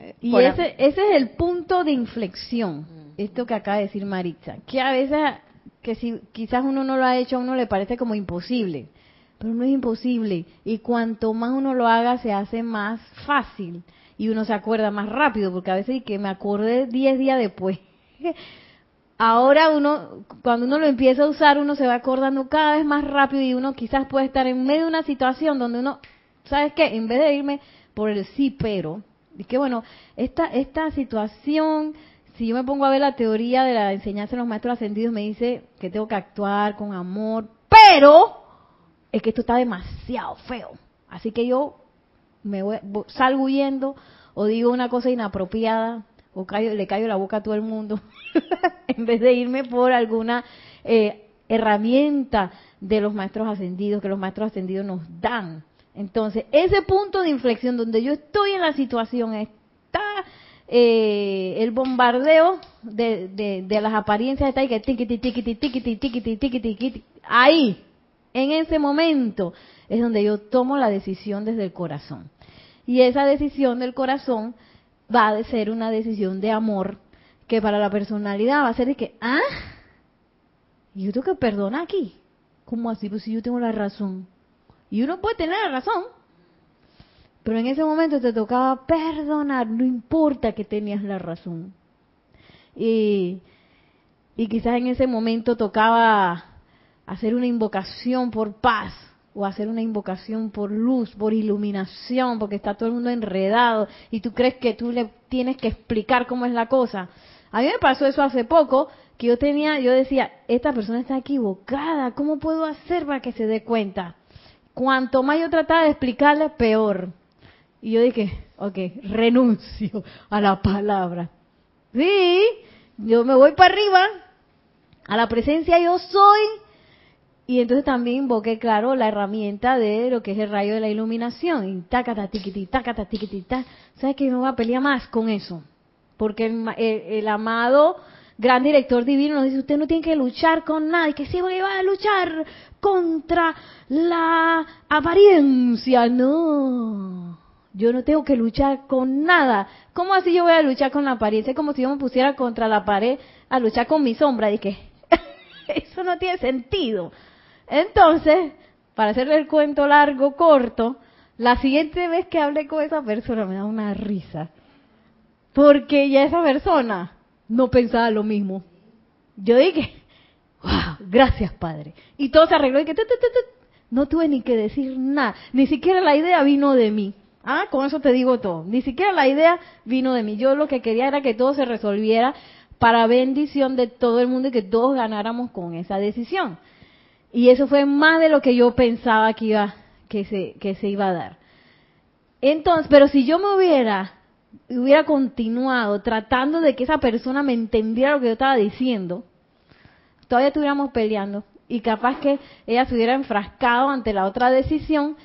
S1: Eh, y ese, ese es el punto de inflexión, esto que acaba de decir Maritza, que a veces, que si quizás uno no lo ha hecho, a uno le parece como imposible pero no es imposible. Y cuanto más uno lo haga, se hace más fácil. Y uno se acuerda más rápido, porque a veces que me acordé 10 días después. Ahora uno, cuando uno lo empieza a usar, uno se va acordando cada vez más rápido y uno quizás puede estar en medio de una situación donde uno, ¿sabes qué? En vez de irme por el sí, pero, y que bueno, esta, esta situación, si yo me pongo a ver la teoría de la enseñanza de los maestros ascendidos, me dice que tengo que actuar con amor, pero es que esto está demasiado feo. Así que yo me voy, salgo huyendo o digo una cosa inapropiada o le caigo la boca a todo el mundo en vez de irme por alguna eh, herramienta de los maestros ascendidos que los maestros ascendidos nos dan. Entonces, ese punto de inflexión donde yo estoy en la situación está eh, el bombardeo de, de, las apariencias ahí que tiquiti, tiquiti, tiquiti, tiquiti, tiquiti, ahí en ese momento es donde yo tomo la decisión desde el corazón. Y esa decisión del corazón va a ser una decisión de amor que para la personalidad va a ser de que, ah, yo tengo que perdonar aquí. ¿Cómo así? Pues si yo tengo la razón. Y uno puede tener la razón. Pero en ese momento te tocaba perdonar, no importa que tenías la razón. Y, y quizás en ese momento tocaba hacer una invocación por paz o hacer una invocación por luz, por iluminación, porque está todo el mundo enredado y tú crees que tú le tienes que explicar cómo es la cosa. A mí me pasó eso hace poco, que yo tenía, yo decía, esta persona está equivocada, ¿cómo puedo hacer para que se dé cuenta? Cuanto más yo trataba de explicarle, peor. Y yo dije, ok, renuncio a la palabra. Sí, yo me voy para arriba, a la presencia yo soy, y entonces también invoqué, claro, la herramienta de lo que es el rayo de la iluminación. Y tacata, tiquiti, tacata, tiquiti, ¿Sabes que no voy a pelear más con eso? Porque el, amado gran director divino nos dice, usted no tiene que luchar con nadie, que si voy a luchar contra la apariencia. No, Yo no tengo que luchar con nada. ¿Cómo así yo voy a luchar con la apariencia? Es como si yo me pusiera contra la pared a luchar con mi sombra. Que eso no tiene sentido. Entonces, para hacerle el cuento largo, corto, la siguiente vez que hablé con esa persona me da una risa. Porque ya esa persona no pensaba lo mismo. Yo dije, wow, gracias Padre. Y todo se arregló y que no tuve ni que decir nada. Ni siquiera la idea vino de mí. Ah, con eso te digo todo. Ni siquiera la idea vino de mí. Yo lo que quería era que todo se resolviera para bendición de todo el mundo y que todos ganáramos con esa decisión. Y eso fue más de lo que yo pensaba que iba que se que se iba a dar. Entonces, pero si yo me hubiera hubiera continuado tratando de que esa persona me entendiera lo que yo estaba diciendo, todavía estuviéramos peleando y capaz que ella se hubiera enfrascado ante la otra decisión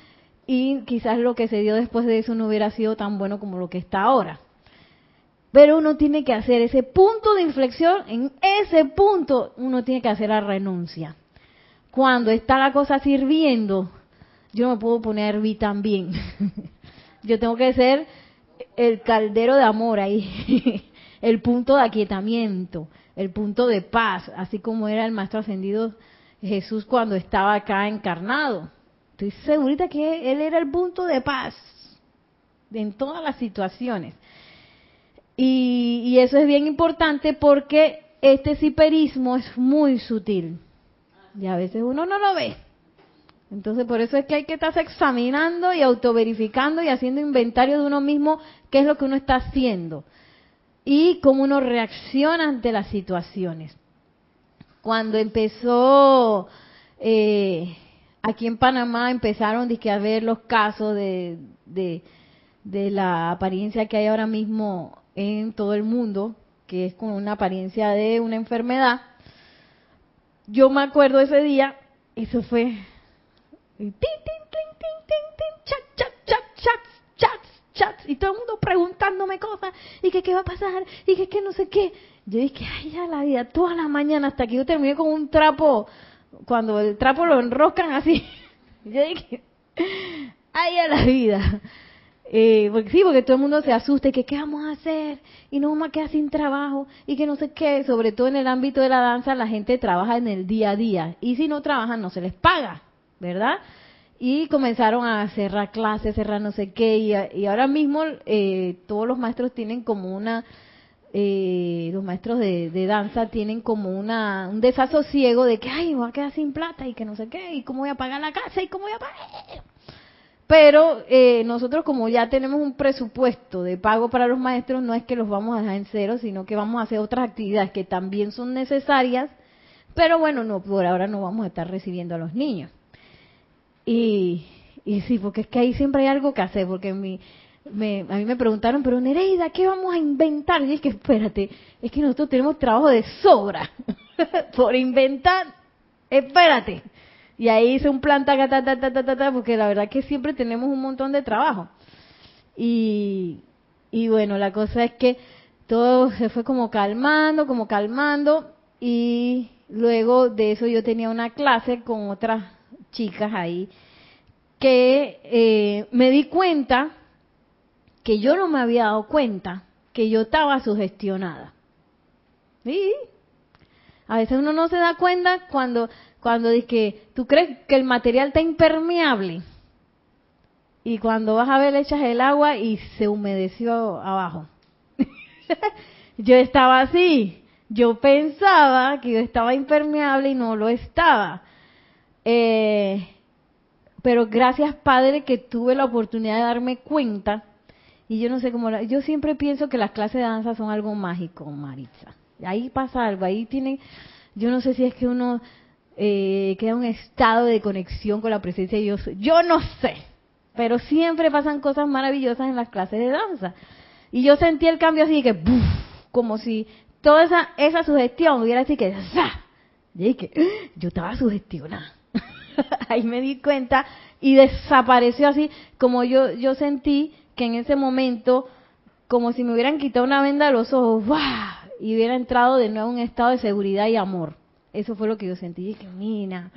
S1: y quizás lo que se dio después de eso no hubiera sido tan bueno como lo que está ahora. Pero uno tiene que hacer ese punto de inflexión, en ese punto uno tiene que hacer la renuncia. Cuando está la cosa sirviendo, yo no me puedo poner vi también. yo tengo que ser el caldero de amor ahí, el punto de aquietamiento, el punto de paz, así como era el maestro ascendido Jesús cuando estaba acá encarnado. Estoy segurita que él era el punto de paz en todas las situaciones. Y, eso es bien importante porque este ciperismo es muy sutil. Y a veces uno no lo ve. Entonces, por eso es que hay que estar examinando y autoverificando y haciendo inventario de uno mismo qué es lo que uno está haciendo y cómo uno reacciona ante las situaciones. Cuando empezó eh, aquí en Panamá, empezaron a ver los casos de, de, de la apariencia que hay ahora mismo en todo el mundo, que es con una apariencia de una enfermedad. Yo me acuerdo ese día, eso fue y y todo el mundo preguntándome cosas, y que qué va a pasar, y que qué no sé qué. Yo dije, ay, ya la vida, toda la mañana hasta que yo terminé con un trapo, cuando el trapo lo enroscan así. Yo dije, ay, ya la vida. Eh, porque sí, porque todo el mundo se asusta y que qué vamos a hacer y no vamos a quedar sin trabajo y que no sé qué, sobre todo en el ámbito de la danza la gente trabaja en el día a día y si no trabajan no se les paga. ¿verdad? Y comenzaron a cerrar clases, cerrar no sé qué, y, ahora mismo eh, todos los maestros tienen como una, eh, los maestros de, danza tienen como una, un desasosiego de que, ay, voy a quedar sin plata y que no sé qué, y cómo voy a pagar la casa y cómo voy a pagar. Pero eh, nosotros como ya tenemos un presupuesto de pago para los maestros, no es que los vamos a dejar en cero, sino que vamos a hacer otras actividades que también son necesarias, pero bueno, no por ahora no vamos a estar recibiendo a los niños. Y, y sí, porque es que ahí siempre hay algo que hacer, porque mi, me, a mí me preguntaron, pero Nereida, ¿qué vamos a inventar? Y es que espérate, es que nosotros tenemos trabajo de sobra por inventar, espérate. Y ahí hice un plan, ta, ta, ta, ta, ta, porque la verdad que siempre tenemos un montón de trabajo. Y, y bueno, la cosa es que todo se fue como calmando, como calmando, y luego de eso yo tenía una clase con otras chicas ahí, que eh, me di cuenta que yo no me había dado cuenta que yo estaba sugestionada. ¿Sí? A veces uno no se da cuenta cuando, cuando dice que tú crees que el material está impermeable y cuando vas a ver le echas el agua y se humedeció abajo. yo estaba así. Yo pensaba que yo estaba impermeable y no lo estaba. Eh, pero gracias Padre que tuve la oportunidad de darme cuenta y yo no sé cómo, yo siempre pienso que las clases de danza son algo mágico, Maritza. Ahí pasa algo, ahí tienen, yo no sé si es que uno eh, queda un estado de conexión con la presencia de Dios, yo no sé, pero siempre pasan cosas maravillosas en las clases de danza. Y yo sentí el cambio así que, como si toda esa, esa sugestión hubiera así que, Y que ¡Ah! yo estaba sugestionada. ahí me di cuenta y desapareció así como yo yo sentí que en ese momento como si me hubieran quitado una venda de los ojos y hubiera entrado de nuevo en un estado de seguridad y amor eso fue lo que yo sentí y que mina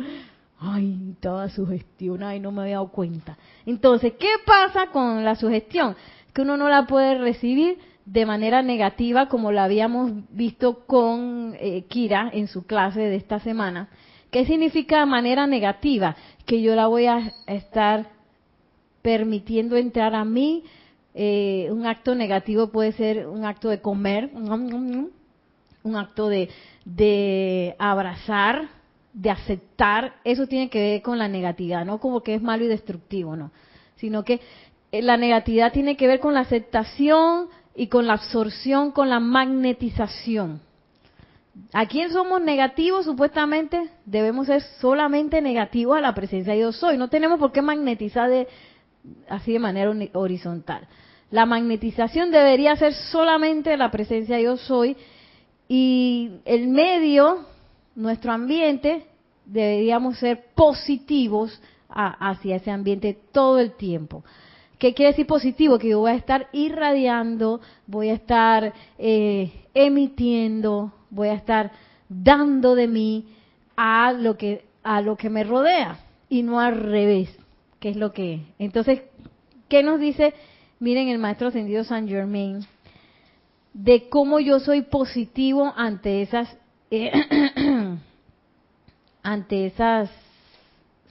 S1: Ay, toda sugestión, ay, no me había dado cuenta. Entonces, ¿qué pasa con la sugestión? Que uno no la puede recibir de manera negativa como la habíamos visto con eh, Kira en su clase de esta semana. ¿Qué significa manera negativa? Que yo la voy a estar permitiendo entrar a mí. Eh, un acto negativo puede ser un acto de comer, un acto de, de abrazar, de aceptar. Eso tiene que ver con la negatividad, no como que es malo y destructivo, no. Sino que eh, la negatividad tiene que ver con la aceptación y con la absorción, con la magnetización. ¿A quién somos negativos? Supuestamente debemos ser solamente negativos a la presencia de yo soy. No tenemos por qué magnetizar de, así de manera horizontal. La magnetización debería ser solamente la presencia yo soy y el medio, nuestro ambiente, deberíamos ser positivos hacia ese ambiente todo el tiempo. ¿Qué quiere decir positivo? Que yo voy a estar irradiando, voy a estar eh, emitiendo, voy a estar dando de mí a lo que a lo que me rodea y no al revés, que es lo que. Entonces, ¿qué nos dice? Miren el maestro ascendido San Germain de cómo yo soy positivo ante esas eh, ante esas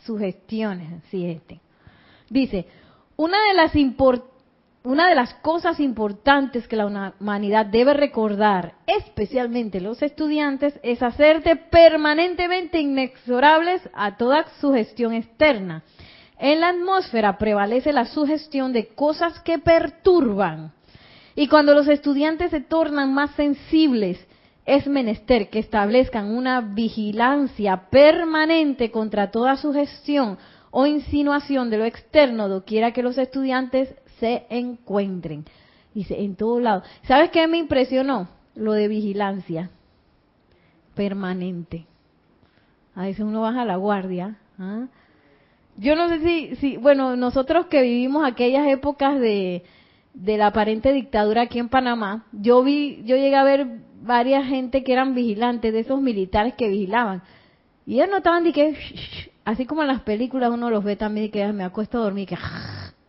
S1: sugestiones, sí este. Dice, una de las una de las cosas importantes que la humanidad debe recordar, especialmente los estudiantes, es hacerte permanentemente inexorables a toda sugestión externa. En la atmósfera prevalece la sugestión de cosas que perturban. Y cuando los estudiantes se tornan más sensibles, es menester que establezcan una vigilancia permanente contra toda sugestión o insinuación de lo externo, doquiera que los estudiantes se encuentren. Dice, en todos lados. ¿Sabes qué me impresionó? Lo de vigilancia permanente. A veces uno baja la guardia. ¿ah? Yo no sé si, si, bueno, nosotros que vivimos aquellas épocas de, de la aparente dictadura aquí en Panamá, yo vi, yo llegué a ver varias gente que eran vigilantes, de esos militares que vigilaban. Y ellos no estaban de que, así como en las películas uno los ve también y que me acuesto a dormir, que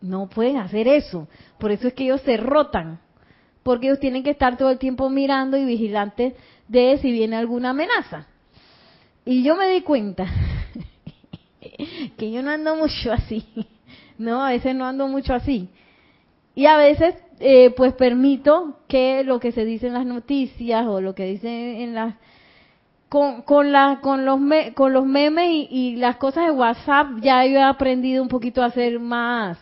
S1: no pueden hacer eso. Por eso es que ellos se rotan, porque ellos tienen que estar todo el tiempo mirando y vigilantes de si viene alguna amenaza. Y yo me di cuenta que yo no ando mucho así. No, a veces no ando mucho así. Y a veces, eh, pues permito que lo que se dice en las noticias o lo que dicen en las con, con, la, con, los, con los memes y, las cosas de WhatsApp ya yo he aprendido un poquito a ser más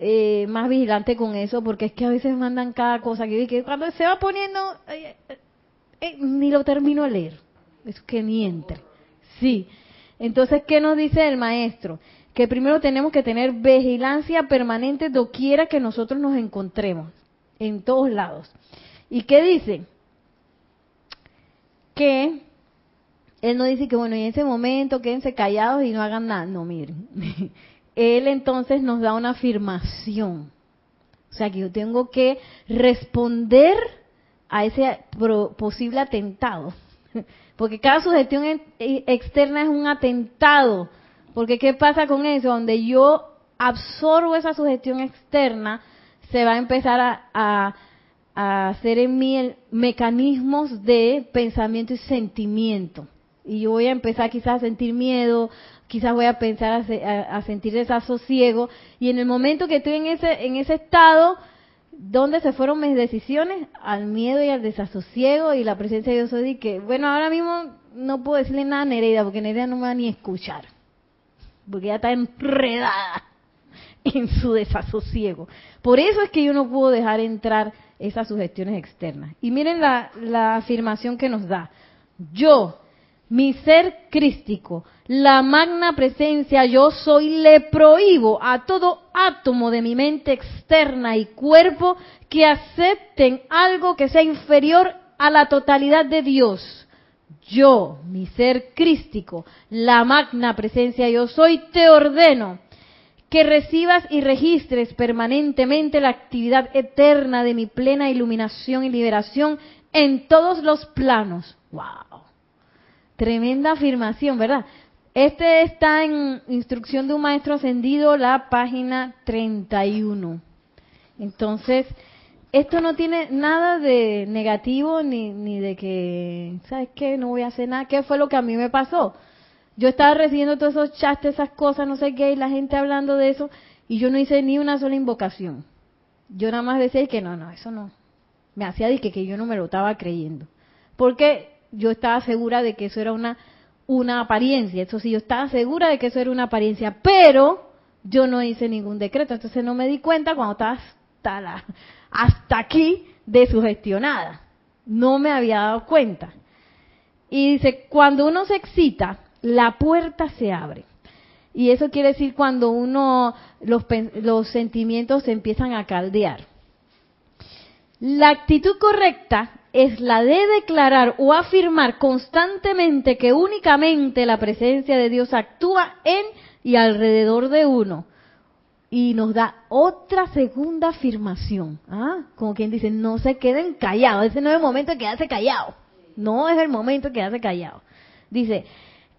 S1: eh, más vigilante con eso porque es que a veces mandan cada cosa que, cuando se va poniendo eh, eh, ni lo termino de leer es que ni entre sí entonces qué nos dice el maestro que primero tenemos que tener vigilancia permanente doquiera que nosotros nos encontremos en todos lados y qué dice que él no dice que, bueno, en ese momento quédense callados y no hagan nada. No, miren. Él entonces nos da una afirmación. O sea, que yo tengo que responder a ese posible atentado. Porque cada sugestión externa es un atentado. Porque ¿qué pasa con eso? Donde yo absorbo esa sugestión externa, se va a empezar a a hacer en mí mecanismos de pensamiento y sentimiento. Y yo voy a empezar quizás a sentir miedo, quizás voy a pensar a, sentir desasosiego. Y en el momento que estoy en ese, en ese estado, ¿dónde se fueron mis decisiones? Al miedo y al desasosiego y la presencia de Dios soy que, bueno, ahora mismo no puedo decirle nada a Nereida, porque Nereida no me va ni a escuchar. Porque ya está enredada en su desasosiego. Por eso es que yo no puedo dejar entrar esas sugestiones externas. Y miren la, la afirmación que nos da. Yo, mi ser crístico, la magna presencia yo soy, le prohíbo a todo átomo de mi mente externa y cuerpo que acepten algo que sea inferior a la totalidad de Dios. Yo, mi ser crístico, la magna presencia yo soy, te ordeno que recibas y registres permanentemente la actividad eterna de mi plena iluminación y liberación en todos los planos. ¡Wow! Tremenda afirmación, ¿verdad? Este está en Instrucción de un Maestro Ascendido, la página 31. Entonces, esto no tiene nada de negativo ni, ni de que, ¿sabes qué? No voy a hacer nada. ¿Qué fue lo que a mí me pasó? Yo estaba recibiendo todos esos chats, esas cosas, no sé qué, y la gente hablando de eso, y yo no hice ni una sola invocación. Yo nada más decía que no, no, eso no. Me hacía de que, que yo no me lo estaba creyendo. Porque yo estaba segura de que eso era una, una apariencia. Eso sí, yo estaba segura de que eso era una apariencia, pero yo no hice ningún decreto. Entonces no me di cuenta cuando estaba hasta, la, hasta aquí de sugestionada. No me había dado cuenta. Y dice, cuando uno se excita, la puerta se abre. Y eso quiere decir cuando uno, los, los sentimientos se empiezan a caldear. La actitud correcta es la de declarar o afirmar constantemente que únicamente la presencia de Dios actúa en y alrededor de uno. Y nos da otra segunda afirmación. ¿ah? Como quien dice, no se queden callados. Ese no es el momento de quedarse callado. No es el momento de quedarse callado. Dice,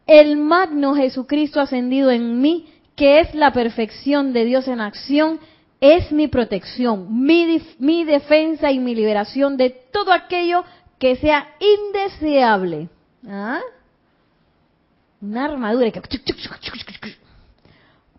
S1: el magno Jesucristo ascendido en mí, que es la perfección de Dios en acción, es mi protección, mi, defensa y mi liberación de todo aquello que sea indeseable. ¿Ah? Una armadura que...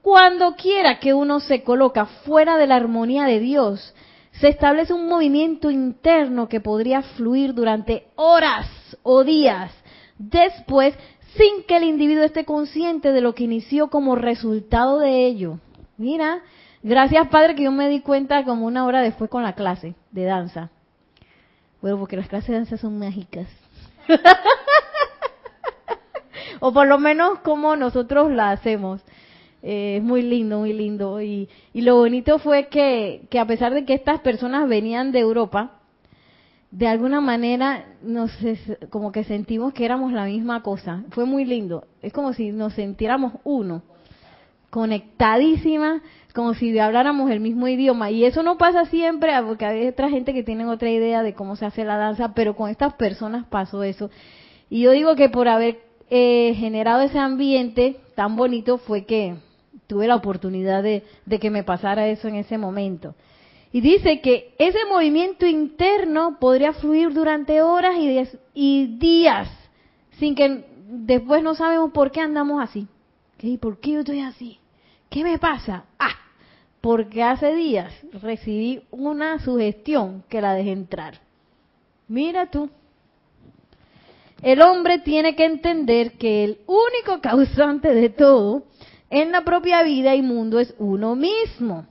S1: Cuando quiera que uno se coloca fuera de la armonía de Dios, se establece un movimiento interno que podría fluir durante horas o días. Después sin que el individuo esté consciente de lo que inició como resultado de ello. Mira, gracias Padre que yo me di cuenta como una hora después con la clase de danza. Bueno, porque las clases de danza son mágicas. o por lo menos como nosotros la hacemos. Eh, es muy lindo, muy lindo. Y, y lo bonito fue que, que a pesar de que estas personas venían de Europa, de alguna manera nos como que sentimos que éramos la misma cosa. Fue muy lindo. Es como si nos sintiéramos uno, conectadísima, como si habláramos el mismo idioma. Y eso no pasa siempre, porque hay otra gente que tiene otra idea de cómo se hace la danza, pero con estas personas pasó eso. Y yo digo que por haber eh, generado ese ambiente tan bonito fue que tuve la oportunidad de que me pasara eso en ese momento. Y dice que ese movimiento interno podría fluir durante horas y, días, sin que después no sabemos por qué andamos así. ¿Qué? ¿Por qué yo estoy así? ¿Qué me pasa? Ah, porque hace días recibí una sugestión que la dejé entrar. Mira tú. El hombre tiene que entender que el único causante de todo en la propia vida y mundo es uno mismo.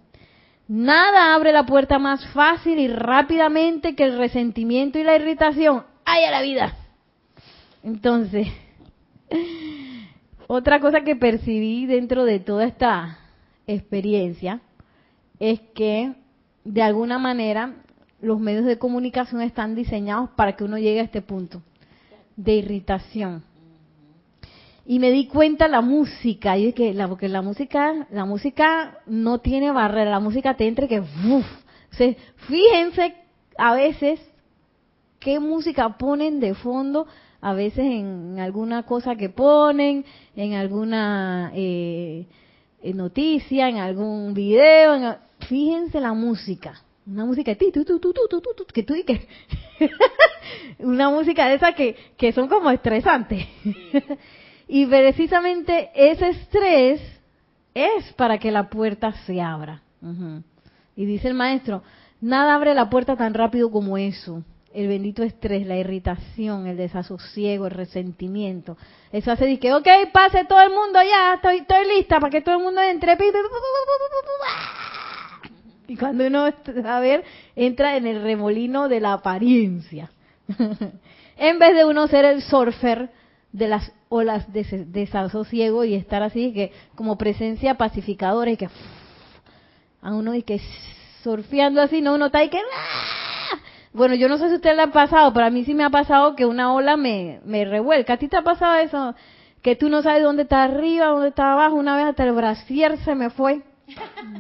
S1: Nada abre la puerta más fácil y rápidamente que el resentimiento y la irritación. ¡Ay, a la vida! Entonces, otra cosa que percibí dentro de toda esta experiencia es que, de alguna manera, los medios de comunicación están diseñados para que uno llegue a este punto de irritación. Y me di cuenta la música y es que la porque la música la música no tiene barrera la música te entra que uf, fíjense a veces qué música ponen de fondo a veces en alguna cosa que ponen en alguna eh, noticia en algún video fíjense la música una música que tú que una música de esa que, que son como estresantes y precisamente ese estrés es para que la puerta se abra. Y dice el maestro, nada abre la puerta tan rápido como eso. El bendito estrés, la irritación, el desasosiego, el resentimiento. Eso hace que, ok, pase todo el mundo ya, estoy, estoy lista para que todo el mundo entre. Y cuando uno, a ver, entra en el remolino de la apariencia. en vez de uno ser el surfer de las olas de desasosiego y estar así que como presencia pacificadora y que a uno y que surfeando así, no uno está ahí que. Bueno, yo no sé si usted le ha pasado, pero a mí sí me ha pasado que una ola me, revuelca. ¿A ti te ha pasado eso? Que tú no sabes dónde está arriba, dónde está abajo. Una vez hasta el brasier se me fue.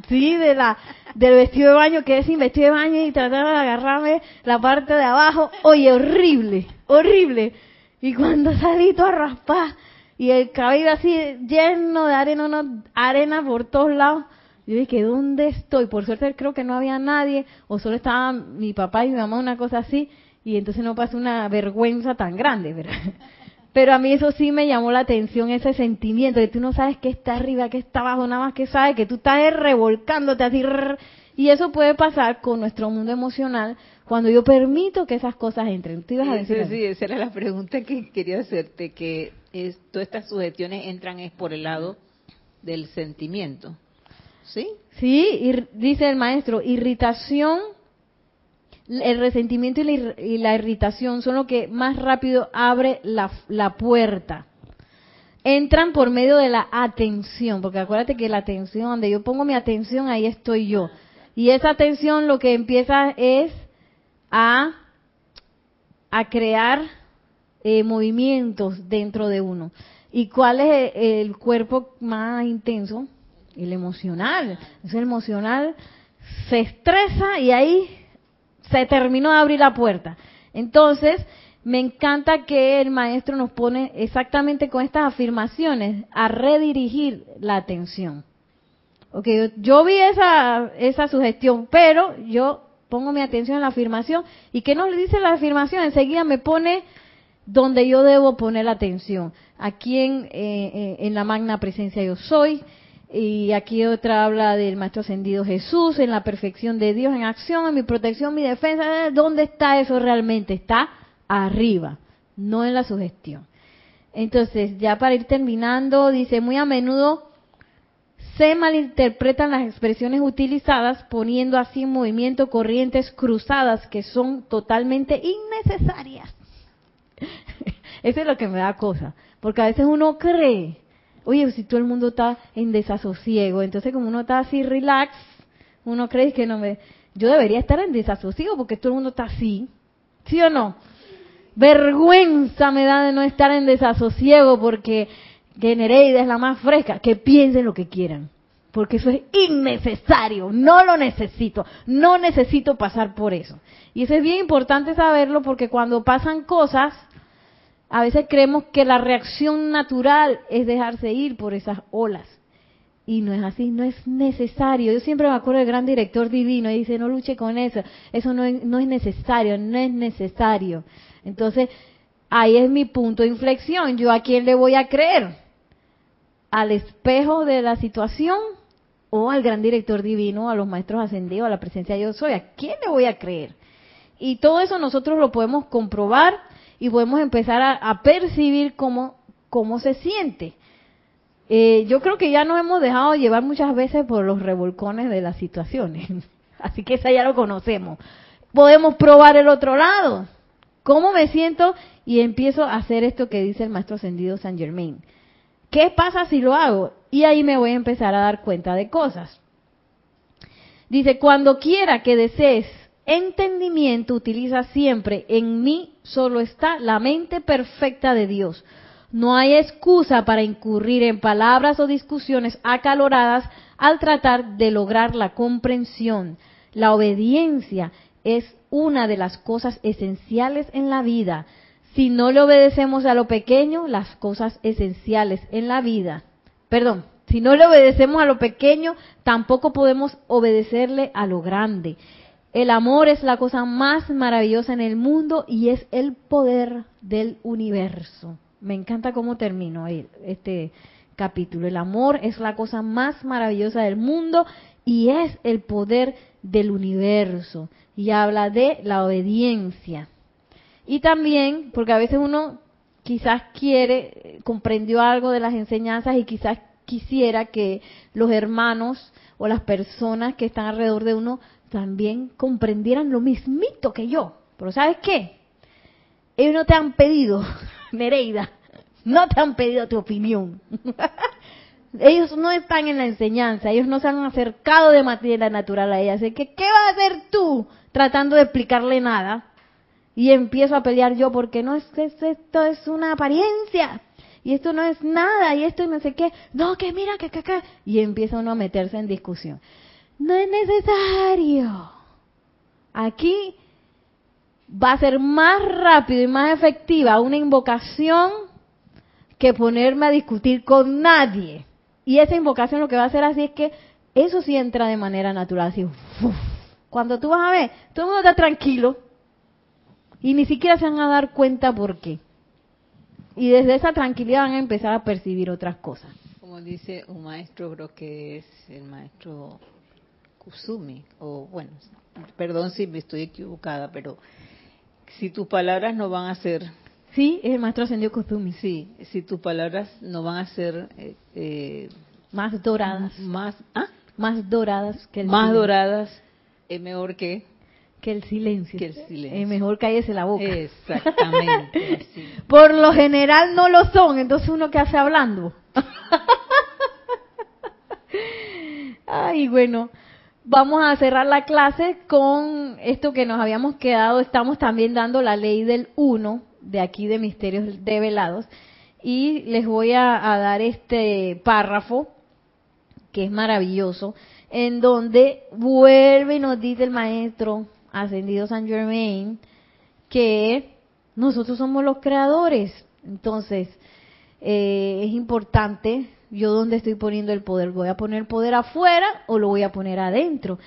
S1: Sí, de la, del vestido de baño, quedé sin vestido de baño y trataba de agarrarme la parte de abajo. Oye, horrible, horrible. Y cuando salí a raspar, y el cabello así lleno de arena, arena por todos lados. Yo dije, ¿dónde estoy? Por suerte creo que no había nadie, o solo estaba mi papá y mi mamá, una cosa así, y entonces no pasó una vergüenza tan grande, ¿verdad? Pero a mí eso sí me llamó la atención, ese sentimiento de tú no sabes qué está arriba, qué está abajo, nada más que sabes que tú estás revolcándote así. Y eso puede pasar con nuestro mundo emocional cuando yo permito que esas cosas entren.
S2: ¿Tú ibas a decir sí, sí, esa era la pregunta que quería hacerte, que todas estas sugestiones entran es por el lado del sentimiento. ¿Sí?
S1: Sí, y dice el maestro, irritación el resentimiento y la, irritación son lo que más rápido abre la, la, puerta. Entran por medio de la atención, porque acuérdate que la atención, donde yo pongo mi atención, ahí estoy yo. Y esa atención lo que empieza es a, a crear eh, movimientos dentro de uno. ¿Y cuál es el, cuerpo más intenso? El emocional. Es el emocional se estresa y ahí se terminó de abrir la puerta. Entonces, me encanta que el maestro nos pone exactamente con estas afirmaciones a redirigir la atención. Ok, yo, vi esa, esa sugestión, pero yo pongo mi atención en la afirmación. ¿Y qué nos dice la afirmación? Enseguida me pone donde yo debo poner la atención. Aquí en, eh, eh, en la magna presencia yo soy, y aquí otra habla del Maestro Ascendido Jesús, en la perfección de Dios en acción, en mi protección, mi defensa. ¿Dónde está eso realmente? Está arriba, no en la sugestión. Entonces, ya para ir terminando, dice, muy a menudo se malinterpretan las expresiones utilizadas poniendo así en movimiento corrientes cruzadas que son totalmente innecesarias. Eso es lo que me da cosa, porque a veces uno cree Oye, si todo el mundo está en desasosiego, entonces como uno está así relax, uno cree que no me... Yo debería estar en desasosiego porque todo el mundo está así, ¿sí o no? Vergüenza me da de no estar en desasosiego porque Genereida es la más fresca. Que piensen lo que quieran, porque eso es innecesario, no lo necesito, no necesito pasar por eso. Y eso es bien importante saberlo porque cuando pasan cosas, a veces creemos que la reacción natural es dejarse ir por esas olas. Y no es así, no es necesario. Yo siempre me acuerdo del gran director divino y dice, no luche con eso, eso no es, necesario, no es necesario. Entonces, ahí es mi punto de inflexión. ¿Yo a quién le voy a creer? ¿Al espejo de la situación o al gran director divino, a los maestros ascendidos, a la presencia de yo soy? ¿A quién le voy a creer? Y todo eso nosotros lo podemos comprobar y podemos empezar a, percibir cómo, cómo se siente. Eh, yo creo que ya nos hemos dejado llevar muchas veces por los revolcones de las situaciones, así que esa ya lo conocemos. Podemos probar el otro lado. ¿Cómo me siento? Y empiezo a hacer esto que dice el maestro ascendido San Germain. ¿Qué pasa si lo hago? Y ahí me voy a empezar a dar cuenta de cosas. Dice, cuando quiera que desees entendimiento utiliza siempre en mí solo está la mente perfecta de Dios. No hay excusa para incurrir en palabras o discusiones acaloradas al tratar de lograr la comprensión. La obediencia es una de las cosas esenciales en la vida. Si no le obedecemos a lo pequeño, las cosas esenciales en la vida, perdón, si no le obedecemos a lo pequeño, tampoco podemos obedecerle a lo grande. El amor es la cosa más maravillosa en el mundo y es el poder del universo. Me encanta cómo termino este capítulo. El amor es la cosa más maravillosa del mundo y es el poder del universo. Y habla de la obediencia. Y también, porque a veces uno quizás quiere, comprendió algo de las enseñanzas y quizás quisiera que los hermanos o las personas que están alrededor de uno también comprendieran lo mismito que yo. Pero ¿sabes qué? Ellos no te han pedido, Nereida, no te han pedido tu opinión. ellos no están en la enseñanza, ellos no se han acercado de materia natural a ella. Así que, ¿qué vas a hacer tú tratando de explicarle nada? Y empiezo a pelear yo porque no es esto es una apariencia y esto no es nada y esto no sé qué. No, que mira, que, que, que. Y empieza uno a meterse en discusión. No es necesario. Aquí va a ser más rápido y más efectiva una invocación que ponerme a discutir con nadie. Y esa invocación lo que va a hacer así es que eso sí entra de manera natural, así. Cuando tú vas a ver, todo el mundo está tranquilo y ni siquiera se van a dar cuenta por qué. Y desde esa tranquilidad van a empezar a percibir otras cosas.
S2: Como dice un maestro, creo que es el maestro Kusumi, o bueno, perdón si me estoy equivocada, pero si tus palabras no van a ser...
S1: Sí, es el maestro ascendido Kusumi.
S2: Sí, si tus palabras no van a ser... Eh, eh,
S1: más doradas.
S2: Más, ¿ah?
S1: Más doradas
S2: que el Más doradas, es mejor que
S1: que el silencio.
S2: Que el silencio.
S1: Es mejor cállese la boca.
S2: Exactamente.
S1: Por lo general no lo son, entonces uno que hace hablando. Ay, bueno, vamos a cerrar la clase con esto que nos habíamos quedado. Estamos también dando la ley del uno de aquí de Misterios Develados. Y les voy a, a dar este párrafo que es maravilloso, en donde vuelve y nos dice el maestro ascendido San Germain que nosotros somos los creadores. Entonces, eh, es importante, yo dónde estoy poniendo el poder, ¿voy a poner poder afuera o lo voy a poner adentro?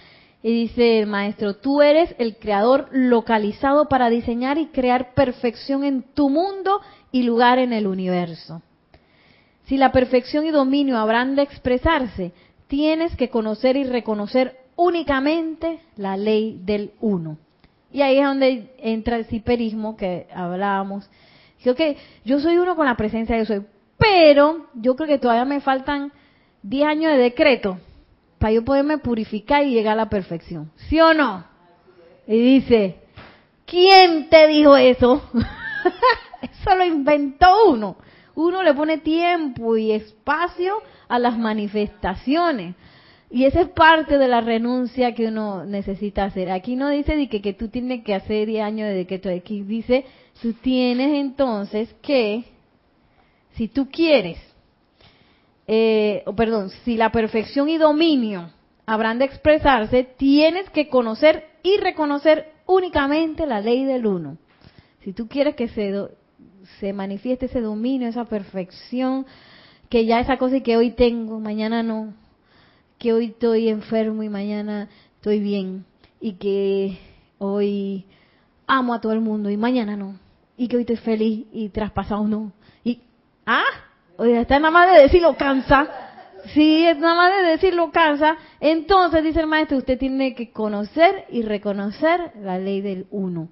S1: Y dice el maestro, tú eres el creador localizado para diseñar y crear perfección en tu mundo y lugar en el universo. Si la perfección y dominio habrán de expresarse, tienes que conocer y reconocer únicamente la ley del uno. Y ahí es donde entra el ciperismo que hablábamos. Yo soy uno con la presencia de pero yo creo que todavía me faltan 10 años de decreto para yo poderme purificar y llegar a la perfección. ¿Sí o no? Y dice, ¿quién te dijo eso? eso lo inventó uno. Uno le pone tiempo y espacio a las manifestaciones. Y esa es parte de la renuncia que uno necesita hacer. Aquí no dice de que, que tú tienes que hacer 10 años de decreto. Aquí dice, tú tienes entonces que, si tú quieres, eh, perdón, si la perfección y dominio habrán de expresarse, tienes que conocer y reconocer únicamente la ley del uno. Si tú quieres que se, se manifieste ese dominio, esa perfección, que ya esa cosa que hoy tengo, mañana no, que hoy estoy enfermo y mañana estoy bien y que hoy amo a todo el mundo y mañana no y que hoy estoy feliz y traspasado no ah oye está nada más de decirlo cansa. Sí es nada más de decirlo cansa. Entonces dice el maestro usted tiene que conocer y reconocer la ley del uno.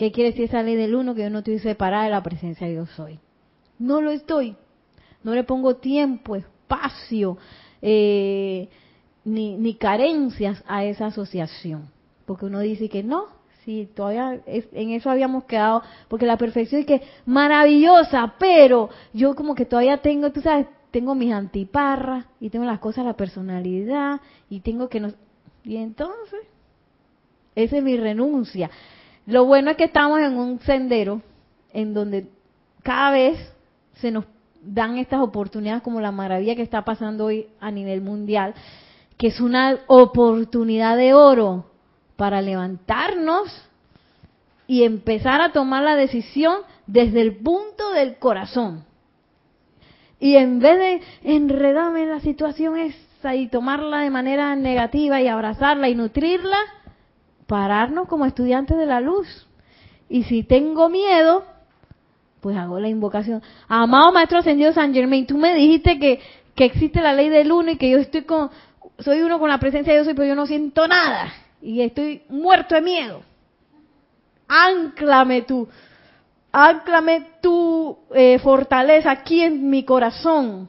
S1: ¿qué quiere decir esa ley del uno? que yo no estoy separada de la presencia de Dios soy. No lo estoy. No le pongo tiempo espacio eh, ni, ni carencias a esa asociación. Porque uno dice que no, si todavía en eso habíamos quedado, porque la perfección es que maravillosa, pero yo como que todavía tengo, tú sabes, tengo mis antiparras y tengo las cosas la personalidad y tengo que no... Y entonces, esa es mi renuncia. Lo bueno es que estamos en un sendero en donde cada vez se nos dan estas oportunidades como la maravilla que está pasando hoy a nivel mundial que es una oportunidad de oro para levantarnos y empezar a tomar la decisión desde el punto del corazón. Y en vez de enredarme en la situación esa y tomarla de manera negativa y abrazarla y nutrirla, pararnos como estudiantes de la luz. Y si tengo miedo, pues hago la invocación. Amado Maestro Ascendido San Germain, tú me dijiste que, que existe la ley del uno y que yo estoy con, soy uno con la presencia de Dios, pero yo no siento nada y estoy muerto de miedo. Ánclame tú, ánclame tu eh, fortaleza aquí en mi corazón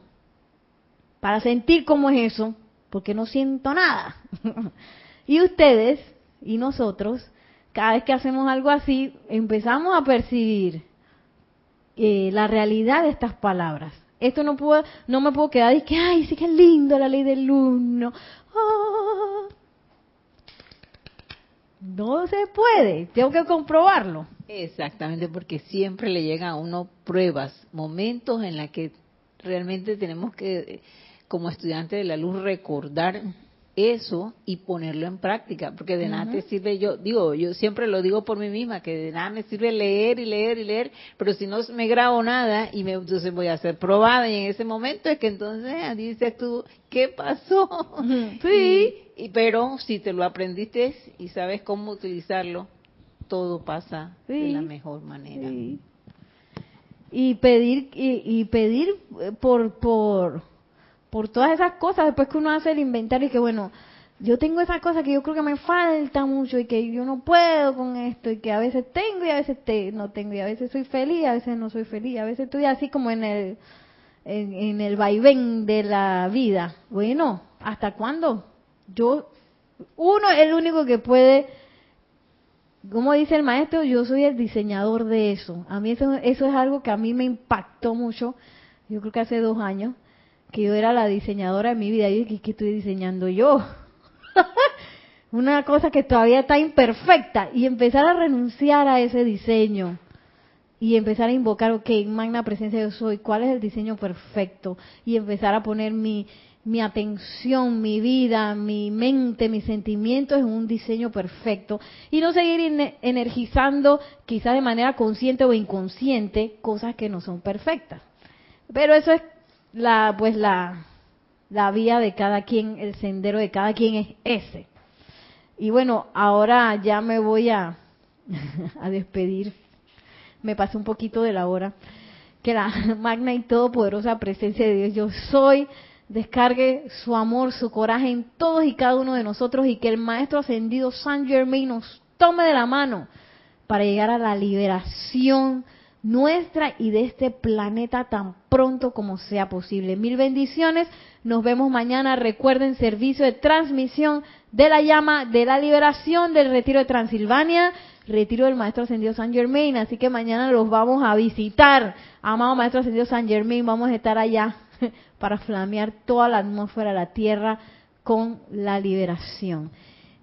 S1: para sentir cómo es eso, porque no siento nada. y ustedes y nosotros, cada vez que hacemos algo así, empezamos a percibir eh, la realidad de estas palabras. Esto no puedo, no me puedo quedar y que, ay, sí que lindo la ley del uno. Ah. No se puede, tengo que comprobarlo.
S2: Exactamente, porque siempre le llegan a uno pruebas, momentos en los que realmente tenemos que, como estudiantes de la luz, recordar eso y ponerlo en práctica, porque de nada te sirve yo, digo, yo siempre lo digo por mí misma, que de nada me sirve leer y leer y leer, pero si no me grabo nada y me, entonces voy a ser probada y en ese momento es que entonces ah, dices tú, ¿qué pasó? Sí. Y, pero si te lo aprendiste y sabes cómo utilizarlo, todo pasa de la mejor manera.
S1: Y pedir y, y pedir por por por todas esas cosas, después que uno hace el inventario y que bueno, yo tengo esas cosas que yo creo que me falta mucho y que yo no puedo con esto y que a veces tengo y a veces te, no tengo y a veces soy feliz a veces no soy feliz, a veces estoy así como en el en, el vaivén de la vida. Bueno, ¿hasta cuándo? Yo uno es el único que puede como dice el maestro, yo soy el diseñador de eso. A mí eso, eso es algo que a mí me impactó mucho, yo creo que hace dos años, que yo era la diseñadora de mi vida. Y dije, ¿qué estoy diseñando yo? Una cosa que todavía está imperfecta. Y empezar a renunciar a ese diseño. Y empezar a invocar, ok, magna presencia yo soy, ¿cuál es el diseño perfecto? Y empezar a poner mi, mi atención, mi vida, mi mente, mis sentimientos en un diseño perfecto. Y no seguir energizando, quizás de manera consciente o inconsciente, cosas que no son perfectas. Pero eso es la pues la, la vía de cada quien, el sendero de cada quien es ese. Y bueno, ahora ya me voy a, a despedir. Me pasé un poquito de la hora. Que la magna y todopoderosa presencia de Dios, yo soy, descargue su amor, su coraje en todos y cada uno de nosotros y que el Maestro Ascendido San Germain nos tome de la mano para llegar a la liberación nuestra y de este planeta tan pronto como sea posible. Mil bendiciones. Nos vemos mañana. Recuerden servicio de transmisión de la llama de la liberación del retiro de Transilvania, retiro del Maestro Ascendido San Germain. Así que mañana los vamos a visitar. Amado Maestro Ascendido San Germain, vamos a estar allá para flamear toda la atmósfera de la Tierra con la liberación.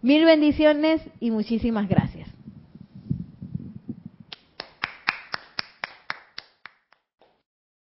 S1: Mil bendiciones y muchísimas gracias.